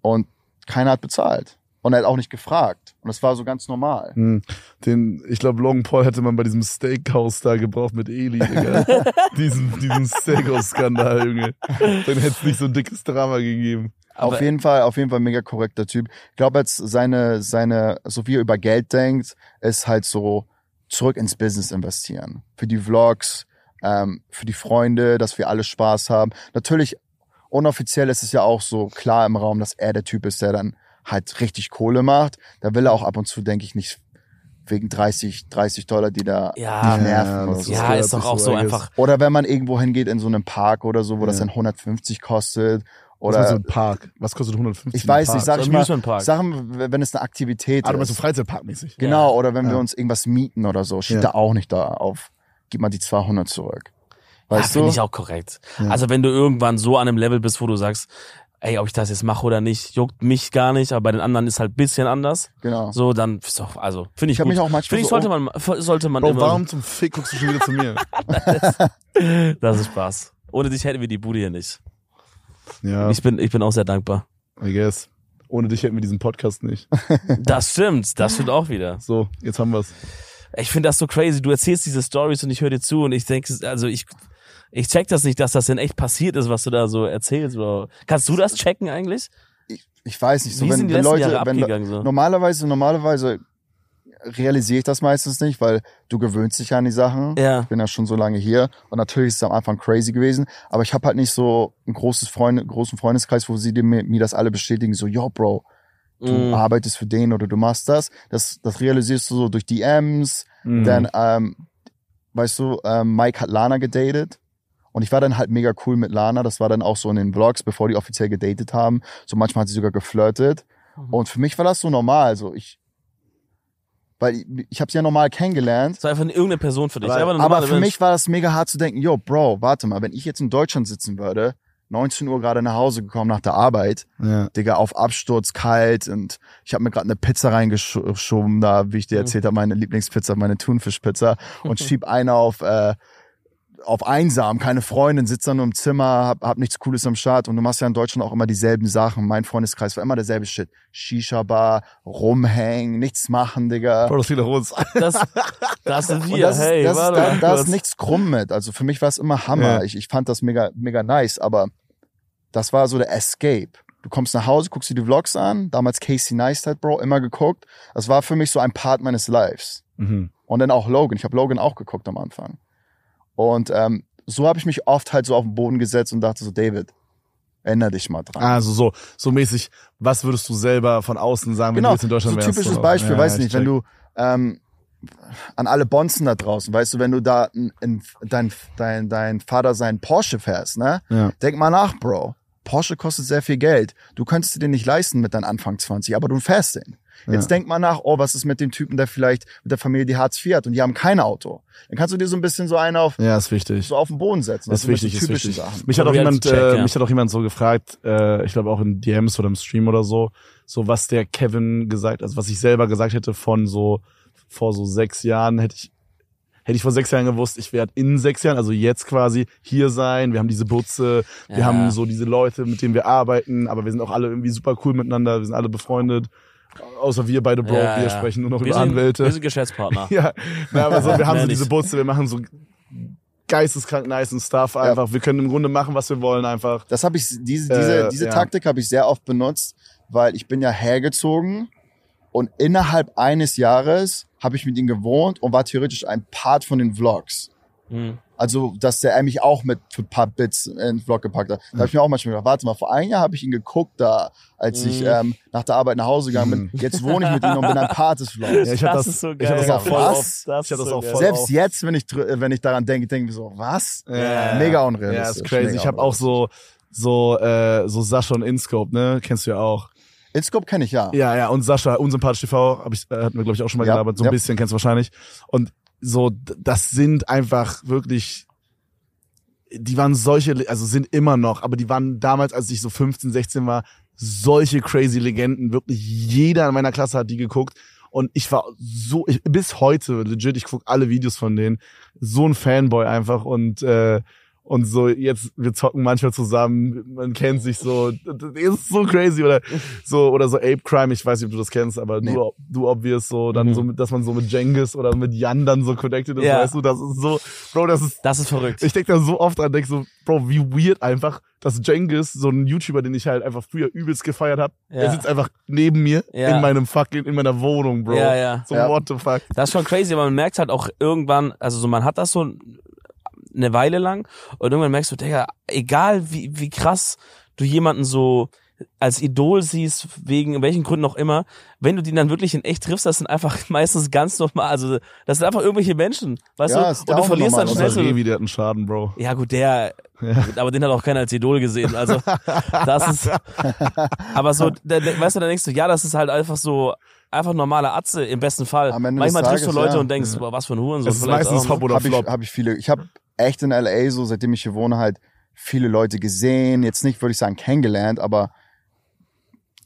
Und keiner hat bezahlt. Und er hat auch nicht gefragt. Und das war so ganz normal. Hm. Den, ich glaube, Logan Paul hätte man bei diesem Steakhouse da gebraucht mit Eli, Digga. diesen, diesen Steakhouse-Skandal, Junge. Dann hätte es nicht so ein dickes Drama gegeben. Aber- auf jeden Fall, auf jeden Fall mega korrekter Typ. Ich glaube jetzt seine, seine, so wie er über Geld denkt, ist halt so zurück ins Business investieren. Für die Vlogs, ähm, für die Freunde, dass wir alle Spaß haben. Natürlich, unoffiziell ist es ja auch so klar im Raum, dass er der Typ ist, der dann halt richtig Kohle macht. Da will er auch ab und zu, denke ich, nicht wegen 30, 30 Dollar, die da Ja. nicht nerven Ja, oder das so. Ja, ist doch auch so, so einfach. Oder wenn man irgendwo hingeht in so einem Park oder so, wo das Ja. dann 150 kostet Was meinst du Oder mit Park? Was kostet 150? ich weiß nicht, sag So ich mal. Sachen, wenn es eine Aktivität Ah, du meinst so ist. Freizeitparkmäßig. Genau, Ja. oder wenn wir uns irgendwas mieten oder so, steht Ja. da auch nicht da auf, gib mal die 200 zurück. Ja, Weißt finde du? ich auch korrekt. Ja. Also wenn du irgendwann so an einem Level bist, wo du sagst, ey, ob ich das jetzt mache oder nicht, juckt mich gar nicht, aber bei den anderen ist halt bisschen anders. Genau. So, dann ist doch, also finde ich, Ich gut. mich auch manchmal Finde ich, so, sollte man, sollte man Bro, immer. warum zum Fick guckst du schon wieder zu mir? Das ist Spaß. Ohne dich hätten wir die Bude hier nicht. Ja, Ich bin, ich bin auch sehr dankbar. I guess. Ohne dich hätten wir diesen Podcast nicht. Das stimmt, das stimmt auch wieder. So, jetzt haben wir's. Ich finde das so crazy. Du erzählst diese Stories und ich höre dir zu und ich denke, also ich, ich check das nicht, dass das denn echt passiert ist, was du da so erzählst. Oder kannst du das checken eigentlich? ich, ich weiß nicht, so Wie wenn, sind die wenn Leute, Jahre wenn, abgegangen so? normalerweise, normalerweise realisiere ich das meistens nicht, weil du gewöhnst dich an die Sachen. Ja. Ich bin ja schon so lange hier und natürlich ist es am Anfang crazy gewesen, aber ich habe halt nicht so ein großes Freunde, großen Freundeskreis, wo sie mir, mir das alle bestätigen, so, yo, Bro, du Mm. arbeitest für den oder du machst das. Das, das realisierst du so durch DMs. Mhm. Dann, ähm, weißt du, ähm, Mike hat Lana gedatet. Und ich war dann halt mega cool mit Lana. Das war dann auch so in den Vlogs, bevor die offiziell gedatet haben. So manchmal hat sie sogar geflirtet. Mhm. Und für mich war das so normal. So ich, weil ich, ich habe sie ja normal kennengelernt. Das war einfach irgendeine Person für dich. Eine Aber für Mensch. mich war das mega hart zu denken, yo, Bro, warte mal, wenn ich jetzt in Deutschland sitzen würde, 19 Uhr gerade nach Hause gekommen nach der Arbeit, ja. Digga, auf Absturz, kalt und ich habe mir gerade eine Pizza reingeschoben, da, wie ich dir Mhm. erzählt habe, meine Lieblingspizza, meine Thunfischpizza und schieb eine auf, äh, auf einsam, keine Freundin, sitzt da nur im Zimmer, hab, hab nichts Cooles am Start und du machst ja in Deutschland auch immer dieselben Sachen. Mein Freundeskreis war immer derselbe Shit. Shisha-Bar, rumhängen, nichts machen, Digga. Bro, das nach uns. Das, das sind wir. das ist, hey, das warte da, da ist nichts krumm mit. Also für mich war es immer Hammer. Ja. Ich, ich fand das mega, mega nice, aber das war so der Escape. Du kommst nach Hause, guckst dir die Vlogs an. Damals Casey Neistat, Bro, immer geguckt. Das war für mich so ein Part meines Lives. Mhm. Und dann auch Logan. Ich habe Logan auch geguckt am Anfang. Und ähm, so habe ich mich oft halt so auf den Boden gesetzt und dachte so, David, änder dich mal dran. Also so, so mäßig, was würdest du selber von außen sagen, wenn genau, du jetzt in Deutschland so wärst? typisches oder? Beispiel, Ja, weiß nicht, wenn check. du ähm, an alle Bonzen da draußen, weißt du, wenn du da in, in, dein, dein, dein Vater seinen Porsche fährst, ne? Ja. Denk mal nach, Bro. Porsche kostet sehr viel Geld. Du könntest dir den nicht leisten mit deinen Anfang 20, aber du fährst den. Jetzt Ja. denk mal nach, oh, was ist mit dem Typen, der vielleicht mit der Familie die Hartz IV hat und die haben kein Auto. Dann kannst du dir so ein bisschen so einen auf, Ja, ist wichtig. so auf den Boden setzen. Das ist wichtig, ist typische wichtig. Sachen. Mich hat auch jemand, Check, äh, ja. mich hat auch jemand so gefragt, äh, ich glaube auch in DMs oder im Stream oder so, so was der Kevin gesagt, also was ich selber gesagt hätte von so vor so sechs Jahren hätte ich hätte ich vor sechs Jahren gewusst, ich werde in sechs Jahren, also jetzt quasi hier sein. Wir haben diese Butze, wir Ja. haben so diese Leute, mit denen wir arbeiten, aber wir sind auch alle irgendwie super cool miteinander, wir sind alle befreundet. Außer wir beide Bro, Ja, wir ja. sprechen nur noch wir über sind, Anwälte. Wir sind Geschäftspartner. Ja, na, aber so, wir haben so diese. Butze, wir machen so geisteskrank nice Stuff einfach. Wir können im Grunde machen, was wir wollen einfach. Das habe ich, diese, diese, Äh, diese ja. Taktik habe ich sehr oft benutzt, weil ich bin ja hergezogen und innerhalb eines Jahres habe ich mit ihm gewohnt und war theoretisch ein Part von den Vlogs. Mhm. Also, dass der mich auch mit für ein paar Bits in den Vlog gepackt hat. Da habe ich mir auch manchmal gedacht, warte mal, vor einem Jahr habe ich ihn geguckt da, als ich Mhm. ähm, nach der Arbeit nach Hause gegangen bin. Jetzt wohne ich mit ihm und bin ein Part des Vlogs. Ja, ich hab das- ist so ich hab das geil. auch voll Was? oft- Das das so auch geil. voll Selbst oft. jetzt, wenn ich, wenn ich daran denke, denke ich so, was? Ja, Mega Ja, unrealistisch. ist crazy. Ich habe auch so so äh, so Sascha und Inscope, ne? Kennst du ja auch. InScope kenne ich ja. Ja, ja, und Sascha, unsympathisch TV, hab ich, äh, hatten wir, glaube ich, auch schon mal Ja, gelabert, so ein ja. bisschen, kennst du wahrscheinlich. Und so, das sind einfach wirklich, die waren solche, also sind immer noch, aber die waren damals, als ich so 15, 16 war, solche crazy Legenden. Wirklich jeder in meiner Klasse hat die geguckt. Und ich war so, ich, bis heute, legit, ich guck alle Videos von denen. So ein Fanboy einfach und, äh, und so, jetzt, wir zocken manchmal zusammen, man kennt sich so, das ist so crazy, oder so, oder so Ape Crime, ich weiß nicht, ob du das kennst, aber Nee. du, du obvious so, dann Mhm. so, mit, dass man so mit Jengis oder mit Jan dann so connected ist, Ja. weißt du, das ist so, Bro, das ist, Das ist verrückt. ich denk da so oft dran, denk so, Bro, wie weird einfach, dass Jengis, so ein YouTuber, den ich halt einfach früher übelst gefeiert hab, Ja. er sitzt einfach neben mir Ja. in meinem fucking, in meiner Wohnung, Bro. Ja, ja. So, Ja. what the fuck. Das ist schon crazy, aber man merkt halt auch irgendwann, also so man hat das so eine Weile lang und irgendwann merkst du, Digga, egal wie, wie krass du jemanden so als Idol siehst, wegen welchen Gründen auch immer, wenn du die dann wirklich in echt triffst, das sind einfach meistens ganz normal, also das sind einfach irgendwelche Menschen, weißt Ja, du? ist Und du verlierst dann schnell so, Revi, der hat einen Schaden, Bro. ja gut, der, Aber den hat auch keiner als Idol gesehen. Also das ist. Aber so, da, da, weißt du, dann denkst du, ja, das ist halt einfach so einfach normale Atze im besten Fall. Manchmal des triffst du Tages, Leute ja. und denkst, boah, was für ein Hurensohn. Es ist vielleicht meistens auch, Hop ne? oder Habe ich, Flop. hab ich viele. Ich habe echt in LA so, seitdem ich hier wohne, halt viele Leute gesehen. Jetzt nicht, würde ich sagen, kennengelernt, aber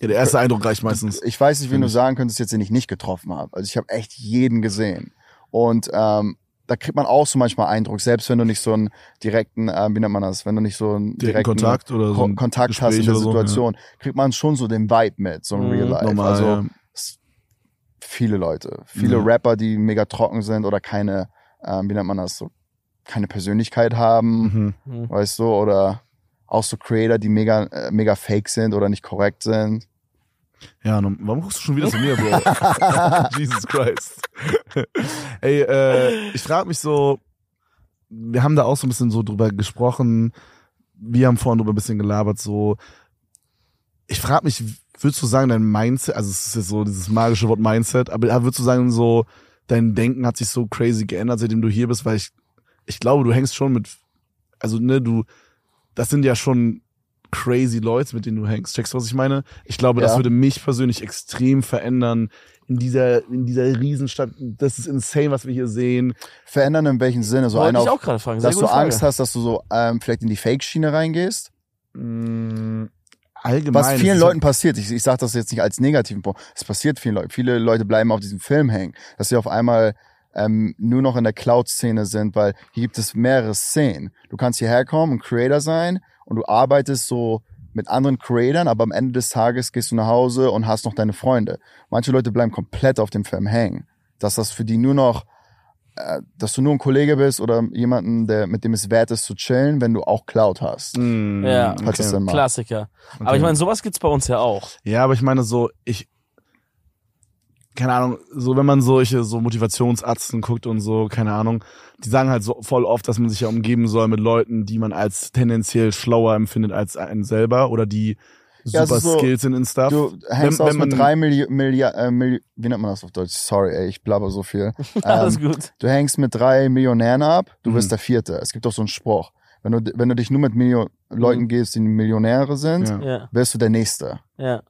Ja, der erste Eindruck reicht meistens. ich weiß nicht, Find du sagen könntest, jetzt den ich nicht getroffen habe. Also ich habe echt jeden gesehen. Und ähm, da kriegt man auch so manchmal Eindruck, selbst wenn du nicht so einen direkten, ähm, wie nennt man das, wenn du nicht so einen Direkten Kontakt oder so Ko ein Kontakt hast in der so, Situation, kriegt man schon so den Vibe mit, so ein Mhm. Real Life. Normal, also ja. viele Leute, viele Ja. Rapper, die mega trocken sind oder keine, ähm, wie nennt man das, so keine Persönlichkeit haben, Mhm. Mhm. weißt du, oder auch so Creator, die mega, äh, mega fake sind oder nicht korrekt sind. Ja, nun, warum guckst du schon wieder zu mir, Bro? Jesus Christ. Ey, äh, ich frage mich so, wir haben da auch so ein bisschen so drüber gesprochen, wir haben vorhin drüber ein bisschen gelabert, so, ich frage mich, würdest du sagen, dein Mindset, also es ist jetzt so dieses magische Wort Mindset, aber würdest du sagen, so, dein Denken hat sich so crazy geändert, seitdem du hier bist, weil ich, ich glaube, du hängst schon mit, also ne, du, das sind ja schon crazy Leute, mit denen du hängst. Checkst du, was ich meine? Ich glaube, das Ja. würde mich persönlich extrem verändern in dieser, in dieser Riesenstadt. Das ist insane, was wir hier sehen. Verändern in welchem Sinne? So Wollte einer ich auch gerade fragen. Sehr dass du Frage. Angst hast, dass du so ähm, vielleicht in die Fake-Schiene reingehst? Mm, allgemein. Was vielen Leuten passiert, ich, ich sage das jetzt nicht als negativen Punkt, es passiert vielen Leuten. Viele Leute bleiben auf diesem Film hängen, dass sie auf einmal ähm, nur noch in der Cloud-Szene sind, weil hier gibt es mehrere Szenen. Du kannst hierher kommen und Creator sein und du arbeitest so mit anderen Creatoren, aber am Ende des Tages gehst du nach Hause und hast noch deine Freunde. Manche Leute bleiben komplett auf dem Film hängen. Dass das für die nur noch, äh, dass du nur ein Kollege bist oder jemanden, der mit dem es wert ist zu chillen, wenn du auch Cloud hast. Mm, Ja. Macht. Klassiker. Aber Okay. ich meine, sowas gibt's bei uns ja auch. Ja, aber ich meine so, ich, keine Ahnung, so wenn man solche so Motivationsarzten guckt und so, keine Ahnung, die sagen halt so voll oft, dass man sich ja umgeben soll mit Leuten, die man als tendenziell schlauer empfindet als einen selber oder die super Ja, so, skilled sind in Stuff. Du hängst Wenn- aus wenn man- mit drei Milli Milli äh, Milli wie nennt man das auf Deutsch? Sorry, ey, ich blabber so viel. Alles ähm, gut. du hängst mit drei Millionären ab, du Mhm. wirst der Vierte. Es gibt doch so einen Spruch. Wenn du, wenn du dich nur mit Million Leuten Mhm. gehst, die Millionäre sind, Ja. Ja, wirst du der Nächste. ja,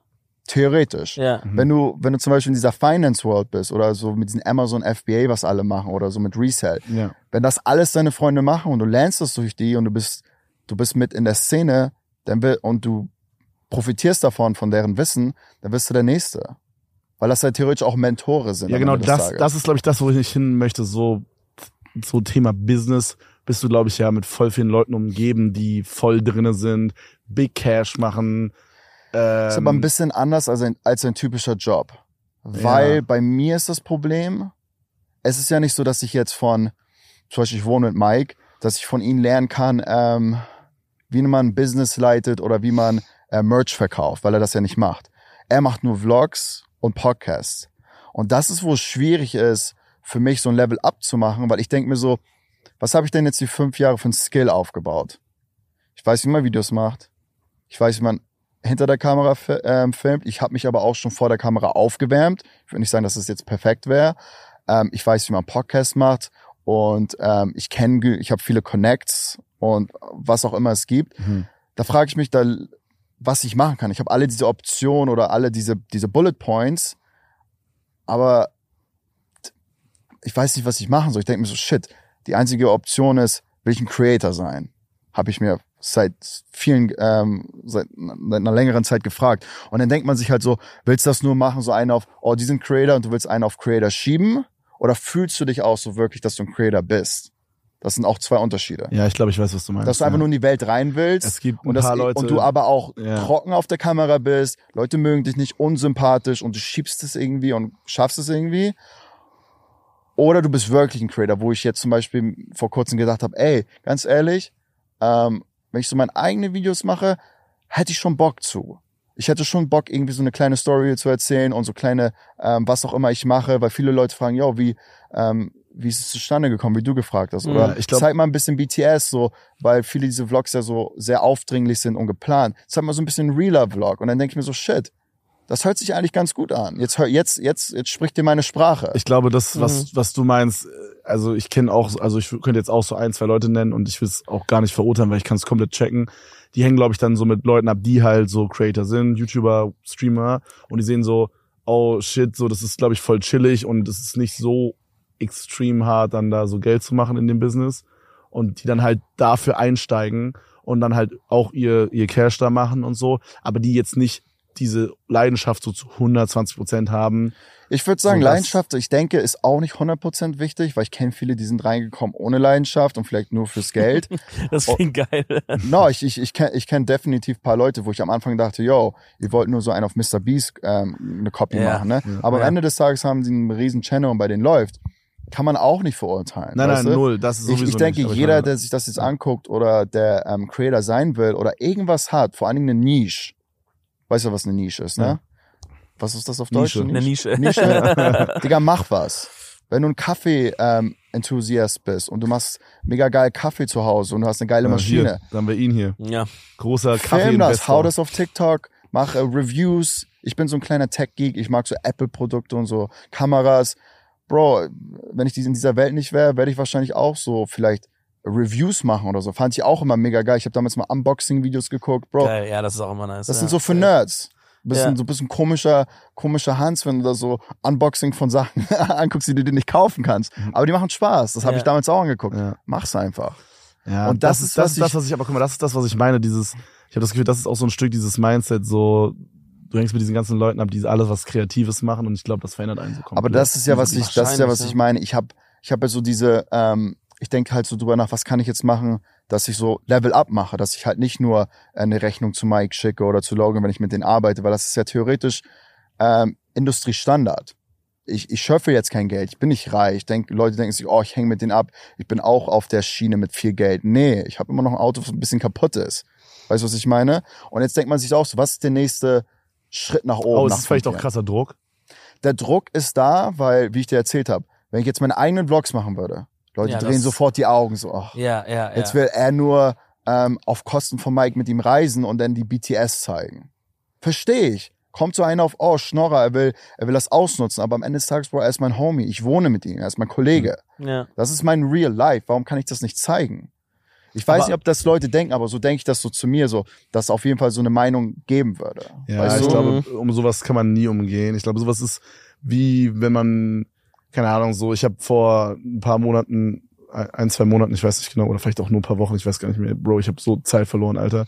Theoretisch. ja. Mhm. Wenn du, wenn du zum Beispiel in dieser Finance World bist oder so mit diesem Amazon FBA, was alle machen oder so mit Resell, ja. wenn das alles deine Freunde machen und du lernst das durch die und du bist, du bist mit in der Szene, dann will, und du profitierst davon, von deren Wissen, dann wirst du der Nächste. Weil das halt theoretisch auch Mentore sind. Ja, genau, das, das ist, glaube ich, das, wo ich hin möchte. So, so Thema Business bist du, glaube ich, ja mit voll vielen Leuten umgeben, die voll drinne sind, Big Cash machen. Ähm, ist aber ein bisschen anders als ein, als ein typischer Job. Weil Ja. bei mir ist das Problem, es ist ja nicht so, dass ich jetzt von, zum Beispiel ich wohne mit Mike, dass ich von ihm lernen kann, ähm, wie man ein Business leitet oder wie man äh, Merch verkauft, weil er das ja nicht macht. Er macht nur Vlogs und Podcasts. Und das ist, wo es schwierig ist, für mich so ein Level up zu machen, weil ich denke mir so, was habe ich denn jetzt die fünf Jahre für ein Skill aufgebaut? Ich weiß, wie man Videos macht. Ich weiß, wie man hinter der Kamera ähm, filmt. Ich habe mich aber auch schon vor der Kamera aufgewärmt. Ich würde nicht sagen, dass es jetzt perfekt wäre. Ähm, ich weiß, wie man Podcast macht und ähm, ich kenne, ich habe viele Connects und was auch immer es gibt. Mhm. Da frage ich mich da, was ich machen kann. Ich habe alle diese Optionen oder alle diese diese Bullet Points, aber ich weiß nicht, was ich machen soll. Ich denke mir so, shit, die einzige Option ist, will ich ein Creator sein? Habe ich mir seit vielen, ähm, seit einer längeren Zeit gefragt. Und dann denkt man sich halt so, willst du das nur machen, so einen auf, oh, die sind Creator und du willst einen auf Creator schieben? Oder fühlst du dich auch so wirklich, dass du ein Creator bist? Das sind auch zwei Unterschiede. Ja, ich glaube, ich weiß, was du meinst. Dass du einfach ja. nur in die Welt rein willst Es gibt ein und, das, paar Leute. und du aber auch Ja. trocken auf der Kamera bist, Leute mögen dich nicht unsympathisch und du schiebst es irgendwie und schaffst es irgendwie. Oder du bist wirklich ein Creator, wo ich jetzt zum Beispiel vor kurzem gedacht habe, ey, ganz ehrlich, ähm, wenn ich so meine eigenen Videos mache, hätte ich schon Bock zu. Ich hätte schon Bock, irgendwie so eine kleine Story zu erzählen und so kleine, ähm, was auch immer ich mache, weil viele Leute fragen, ja, wie, ähm, wie ist es zustande gekommen, wie du gefragt hast? Oder Ja, ich glaub- zeig mal ein bisschen BTS, so, weil viele diese Vlogs ja so sehr aufdringlich sind und geplant. Zeig mal so ein bisschen realer Vlog. Und dann denke ich mir so, shit, Das hört sich eigentlich ganz gut an. Jetzt, jetzt, jetzt, jetzt spricht dir meine Sprache. Ich glaube, das, was, Mhm. was du meinst, äh, also ich kenne auch, also ich könnte jetzt auch so ein, zwei Leute nennen und ich will es auch gar nicht verurteilen, weil ich kann es komplett checken. Die hängen, glaube ich, dann so mit Leuten ab, die halt so Creator sind, YouTuber, Streamer und die sehen so, oh shit, so das ist, glaube ich, voll chillig und es ist nicht so extrem hart, dann da so Geld zu machen in dem Business und die dann halt dafür einsteigen und dann halt auch ihr, ihr Cash da machen und so, aber die jetzt nicht diese Leidenschaft so zu 120 Prozent haben. Ich würde sagen, Leidenschaft, ich denke, ist auch nicht 100% wichtig, weil ich kenne viele, die sind reingekommen ohne Leidenschaft und vielleicht nur fürs Geld. Das Oh. klingt geil. no, ich, ich, ich kenne ich kenn definitiv paar Leute, wo ich am Anfang dachte, yo, ihr wollt nur so einen auf Mr. Beast ähm, eine Copy Ja. machen, ne? Aber Ja. am Ende des Tages haben sie einen riesen Channel und bei denen läuft. Kann man auch nicht verurteilen. Nein, nein, du? null. Das ist Ich, sowieso ich denke, nicht, jeder, der sich das jetzt anguckt oder der ähm, Creator sein will oder irgendwas hat, vor allen Dingen eine Nische. Weißt du, was eine Nische ist, ne? Ja. Was ist das auf Deutsch? Nische. Eine Nische. Nische. Digga, mach was. Wenn du ein Kaffee-Enthusiast bist und du machst mega geil Kaffee zu Hause und du hast eine geile Ja, Maschine, Hier, dann haben wir ihn hier. Ja. Großer film das, hau das auf TikTok, mach äh, Reviews. Ich bin so ein kleiner Tech-Geek, ich mag so Apple-Produkte und so Kameras. Bro, wenn ich dies- in dieser Welt nicht wäre, werde ich wahrscheinlich auch so vielleicht Reviews machen oder so. Fand ich auch immer mega geil. Ich habe damals mal Unboxing-Videos geguckt, Bro. Geil, ja, das ist auch immer nice. Das ja. sind so für Nerds. Bisschen, Ja. so ein bisschen komischer, komischer Hans, wenn du da so Unboxing von Sachen anguckst, die du dir nicht kaufen kannst. Aber die machen Spaß. Das habe Ja. ich damals auch angeguckt. Ja. Mach's einfach. Ja, Und das ist, das, was ist das, ich- was ich, aber guck mal, das ist das, was ich meine, dieses, ich habe das Gefühl, das ist auch so ein Stück dieses Mindset, so, du hängst mit diesen ganzen Leuten ab, die alles was Kreatives machen und ich glaube, das verändert einen so komplett. Aber das ist ja, was ich, das ist ja, was ich meine. Ich habe ich hab ja so diese, ähm, ich denke halt so drüber nach, was kann ich jetzt machen, dass ich so Level up mache, dass ich halt nicht nur eine Rechnung zu Mike schicke oder zu Logan, wenn ich mit denen arbeite, weil das ist ja theoretisch ähm, Industriestandard. Ich, ich schöpfe jetzt kein Geld, ich bin nicht reich. Ich denk, Leute denken sich, oh, ich hänge mit denen ab, ich bin auch auf der Schiene mit viel Geld. Nee, ich habe immer noch ein Auto, das ein bisschen kaputt ist. Weißt du, was ich meine? Und jetzt denkt man sich auch so, was ist der nächste Schritt nach oben? oh, nach es ist vielleicht auch krasser Druck. der Druck ist da, weil, wie ich dir erzählt habe, wenn ich jetzt meine eigenen Vlogs machen würde, Leute Ja, drehen sofort die Augen so, ach, Ja, ja, ja. jetzt will er nur ähm, auf Kosten von Mike mit ihm reisen und dann die BTS zeigen. Verstehe ich. Kommt so einer auf, oh, Schnorrer, er will, er will das ausnutzen, aber am Ende des Tages, Bro, er ist mein Homie, ich wohne mit ihm, er ist mein Kollege. ja. Das ist mein Real Life, warum kann ich das nicht zeigen? Ich weiß Aber- nicht, ob das Leute denken, aber so denke ich das so zu mir, so, dass es auf jeden Fall so eine Meinung geben würde. Ja, weißt ich du? glaube, um sowas kann man nie umgehen. Ich glaube, sowas ist wie wenn man, keine Ahnung, so, ich habe vor ein paar Monaten, ein, zwei Monaten, ich weiß nicht genau, oder vielleicht auch nur ein paar Wochen, ich weiß gar nicht mehr, Bro, ich habe so Zeit verloren, Alter.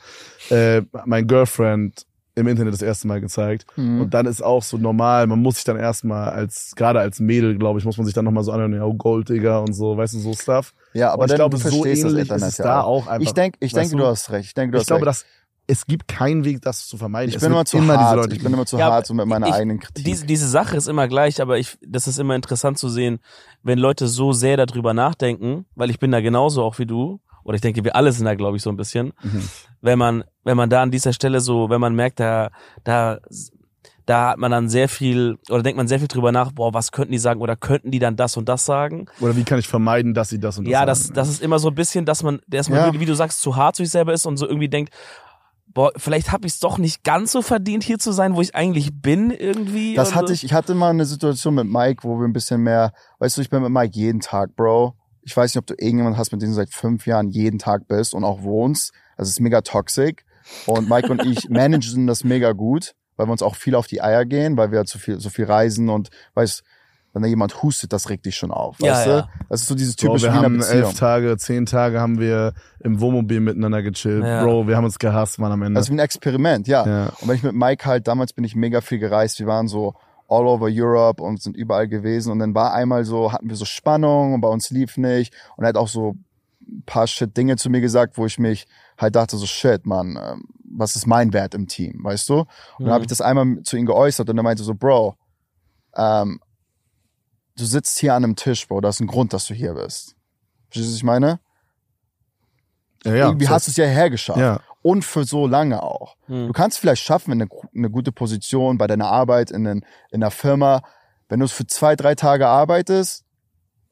Äh, mein Girlfriend im Internet das erste Mal gezeigt. Mhm. Und dann ist auch so normal, man muss sich dann erstmal als, gerade als Mädel, glaube ich, muss man sich dann nochmal so anhören, ja, oh, Golddigger und so, weißt du, so Stuff. Ja, aber ich glaube, du so das ähnlich Internet ist es ja da auch. auch einfach. Ich denke, ich denke, du hast recht. Ich denke, du ich hast glaube, recht. dass es gibt keinen Weg, das zu vermeiden. Ich es bin immer zu diese hart. Leute ich bin immer zu Ja, hart so mit meiner ich- eigenen Kritik. Diese, diese Sache ist immer gleich, aber ich, das ist immer interessant zu sehen, wenn Leute so sehr darüber nachdenken, weil ich bin da genauso auch wie du, oder ich denke, wir alle sind da, glaube ich, so ein bisschen, Mhm. wenn man, wenn man da an dieser Stelle so, wenn man merkt, da, da, da hat man dann sehr viel, oder denkt man sehr viel drüber nach, boah, was könnten die sagen, oder könnten die dann das und das sagen? Oder wie kann ich vermeiden, dass sie das und das ja, sagen? das, das ist immer so ein bisschen, dass man erstmal, Ja. wirklich, wie du sagst, zu hart zu sich selber ist und so irgendwie denkt, boah, vielleicht habe ich es doch nicht ganz so verdient, hier zu sein, wo ich eigentlich bin irgendwie. Das hatte so. ich, ich hatte mal eine Situation mit Mike, wo wir ein bisschen mehr, weißt du, ich bin mit Mike jeden Tag, Bro. Ich weiß nicht, ob du irgendjemand hast, mit dem du seit fünf Jahren jeden Tag bist und auch wohnst. Das ist mega toxic. Und Mike und ich managen das mega gut, weil wir uns auch viel auf die Eier gehen, weil wir zu viel, so viel reisen und weißt, wenn da jemand hustet, das regt dich schon auf, Ja, weißt ja. du? Das ist so dieses Bro, typische wir Wiener haben Beziehung. elf Tage, zehn Tage haben wir im Wohnmobil miteinander gechillt. Ja. Bro, wir haben uns gehasst, Mann, am Ende. Das ist wie ein Experiment, ja. ja. Und wenn ich mit Mike halt, damals bin ich mega viel gereist, wir waren so all over Europe und sind überall gewesen und dann war einmal so, hatten wir so Spannung und bei uns lief nicht und er hat auch so ein paar shit Dinge zu mir gesagt, wo ich mich halt dachte so, shit, Mann, ähm, was ist mein Wert im Team, weißt du? Und dann Mhm. habe ich das einmal zu ihm geäußert und er meinte so, Bro, ähm, du sitzt hier an einem Tisch, Bro, das ist ein Grund, dass du hier bist. Verstehst du, was ich meine? ja, ja. Irgendwie hast du es ja hergeschafft. Ja. Und für so lange auch. Hm. Du kannst vielleicht schaffen, in eine, eine gute Position bei deiner Arbeit, in, den, in einer Firma, wenn du es für zwei, drei Tage arbeitest,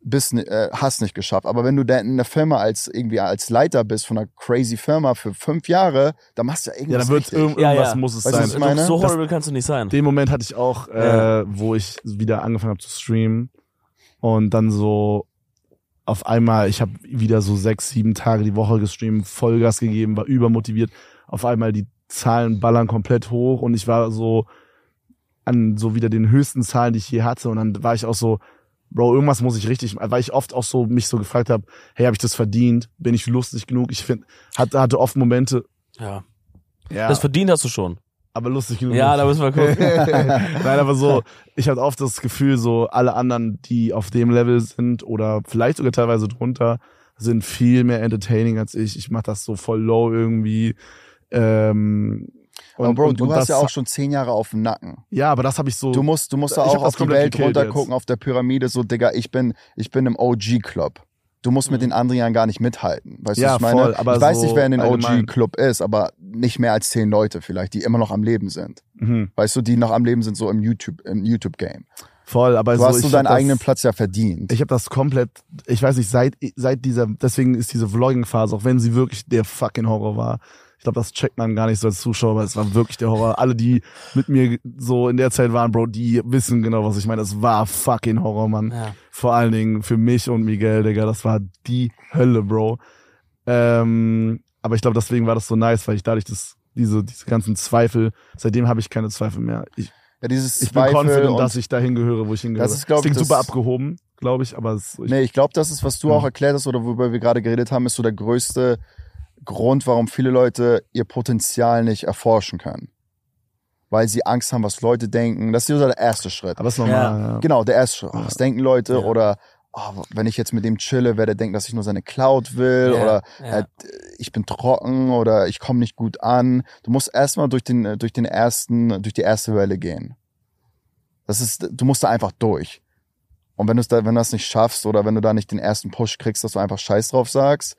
bist, äh, hast nicht geschafft. Aber wenn du dann in der Firma als irgendwie als Leiter bist von einer crazy Firma für fünf Jahre, dann machst du ja Ja, irgendwas dann wird irgend- Ja, irgendwas ja. muss es Weißt du, sein. meine? so Das- horrible kannst du nicht sein. Den Moment hatte ich auch, Ja. äh, wo ich wieder angefangen habe zu streamen und dann so auf einmal, ich habe wieder so sechs, sieben Tage die Woche gestreamt, Vollgas gegeben, war übermotiviert. Auf einmal die Zahlen ballern komplett hoch und ich war so an so wieder den höchsten Zahlen, die ich je hatte und dann war ich auch so, Bro, irgendwas muss ich richtig, weil ich oft auch so mich so gefragt habe, hey, habe ich das verdient? Bin ich lustig genug? Ich finde, hatte, hatte oft Momente, Ja. ja, Das verdient hast du schon. Aber lustig genug. Ja, da müssen wir gucken. Nein, aber so, ich hatte oft das Gefühl, so alle anderen, die auf dem Level sind oder vielleicht sogar teilweise drunter, sind viel mehr entertaining als ich. Ich mach das so voll low irgendwie. Ähm, Aber Bro, und- du und hast das, ja auch schon zehn Jahre auf dem Nacken. Ja, aber das habe ich so. Du musst, du musst da auch auf die Welt runtergucken, auf der Pyramide, so, Digga, ich bin, ich bin im OG-Club. Du musst mit den anderen Jahren gar nicht mithalten. Weißt du, Ja, was ich meine? voll, aber ich weiß so nicht, wer in den. OG-Club ist, aber nicht mehr als zehn Leute vielleicht, die immer noch am Leben sind. mhm, Weißt du, die noch am Leben sind, so im YouTube, im YouTube-Game. voll, aber Du so, hast hab deinen das, eigenen Platz ja verdient. Ich habe das komplett, ich weiß nicht, seit seit dieser, deswegen ist diese Vlogging-Phase, auch wenn sie wirklich der fucking Horror war. Ich glaube, das checkt man gar nicht so als Zuschauer, aber es war wirklich der Horror. Alle, die mit mir so in der Zeit waren, Bro, die wissen genau, was ich meine. Es war fucking Horror, Mann. Ja. Vor allen Dingen für mich und Miguel, Digga, das war die Hölle, Bro. Ähm, aber ich glaube, deswegen war das so nice, weil ich dadurch das, diese, diese ganzen Zweifel, seitdem habe ich keine Zweifel mehr. Ich, ja, dieses ich bin Zweifel confident, dass ich dahin gehöre, wo ich hingehöre. Das ist, glaub ich, klingt das- super abgehoben, glaube ich, aber es, ich, Nee, ich glaube, das ist, was du Ja. auch erklärt hast oder worüber wir gerade geredet haben, ist so der größte Grund, warum viele Leute ihr Potenzial nicht erforschen können. Weil sie Angst haben, was Leute denken. Das ist so der erste Schritt. aber es ist normal, ja. Genau, der erste Schritt. Oh, was denken Leute? Ja. Oder oh, wenn ich jetzt mit dem chille, werde der denken, dass ich nur seine Cloud will Ja, oder ja. äh, ich bin trocken oder ich komme nicht gut an. Du musst erstmal durch den, durch den ersten, durch die erste Welle gehen. Das ist, du musst da einfach durch. Und wenn du da, wenn du das nicht schaffst oder wenn du da nicht den ersten Push kriegst, dass du einfach Scheiß drauf sagst,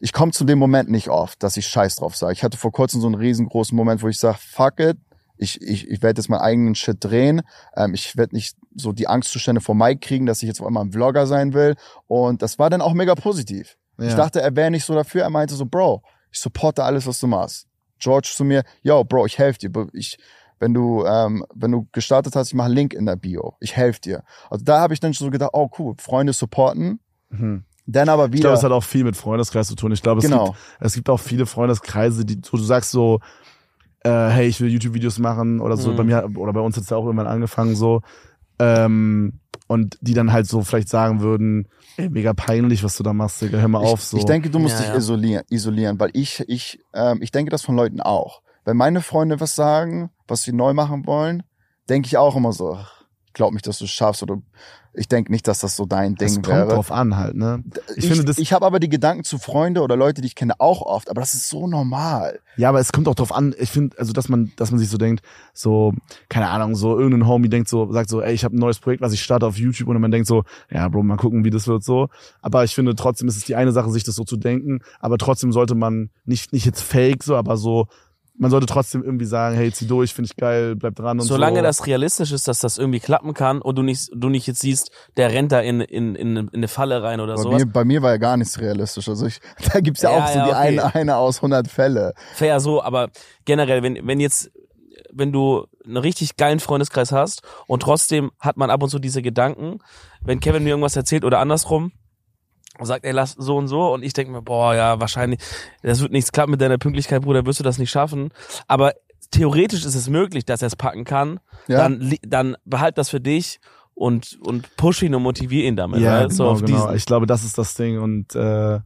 ich komme zu dem Moment nicht oft, dass ich Scheiß drauf sage. Ich hatte vor kurzem so einen riesengroßen Moment, wo ich sage, fuck it, ich, ich, ich werde jetzt meinen eigenen Shit drehen. Ähm, ich werde nicht so die Angstzustände vor Mike kriegen, dass ich jetzt auf einmal ein Vlogger sein will. Und das war dann auch mega positiv. Ja. Ich dachte, er wäre nicht so dafür. Er meinte so, Bro, ich supporte alles, was du machst. George zu mir, yo, Bro, ich helfe dir. Ich, wenn du, ähm, wenn du gestartet hast, ich mache einen Link in der Bio. Ich helfe dir. Also da habe ich dann so gedacht, oh cool, Freunde supporten. Mhm. Dann aber Ich wieder. glaube, es hat auch viel mit Freundeskreis zu tun. Ich glaube, es, Genau. gibt, es gibt auch viele Freundeskreise, die wo du sagst so, äh, hey, ich will YouTube-Videos machen oder so. Mhm. Bei mir oder bei uns hat's ja auch irgendwann angefangen so. Ähm, und die dann halt so vielleicht sagen würden, ey, mega peinlich, was du da machst, Digga, hör mal auf so. Ich denke, du musst Ja, dich ja. Isolieren, isolieren, weil ich, ich, ähm, ich denke das von Leuten auch. Wenn meine Freunde was sagen, was sie neu machen wollen, denke ich auch immer so, ach, glaub nicht, dass du es schaffst oder ich denke nicht, dass das so dein Ding es kommt wäre. drauf an halt, ne? Ich, Ich, finde das, ich habe aber die Gedanken zu Freunde oder Leute, die ich kenne, auch oft, aber das ist so normal. ja, aber es kommt auch drauf an, ich finde, also dass man, dass man sich so denkt, so, keine Ahnung, so irgendein Homie denkt so, sagt so, ey, ich habe ein neues Projekt, was ich starte auf YouTube und man denkt so, ja, Bro, mal gucken, wie das wird so. Aber ich finde trotzdem ist es die eine Sache, sich das so zu denken, aber trotzdem sollte man nicht, nicht jetzt fake so, aber so, man sollte trotzdem irgendwie sagen, hey, zieh durch, finde ich geil, bleib dran und Solange so. das realistisch ist, dass das irgendwie klappen kann und du nicht, du nicht jetzt siehst, der rennt da in, in, in, in eine Falle rein oder Bei sowas. mir, bei mir war ja gar nichts realistisch. Also ich, da gibt's ja, Ja, auch so ja, die okay. eine, eine aus 100 Fälle. Fair so, aber generell, wenn, wenn jetzt, wenn du einen richtig geilen Freundeskreis hast und trotzdem hat man ab und zu diese Gedanken, wenn Kevin mir irgendwas erzählt oder andersrum, und sagt, ey, lass so und so und ich denke mir, boah, ja, wahrscheinlich, das wird nichts klappen mit deiner Pünktlichkeit, Bruder, wirst du das nicht schaffen. Aber theoretisch ist es möglich, dass er es packen kann. Ja. Dann, dann behalt das für dich und, und push ihn und motivier ihn damit. Ja, so genau, auf genau. Ich glaube, das ist das Ding und äh,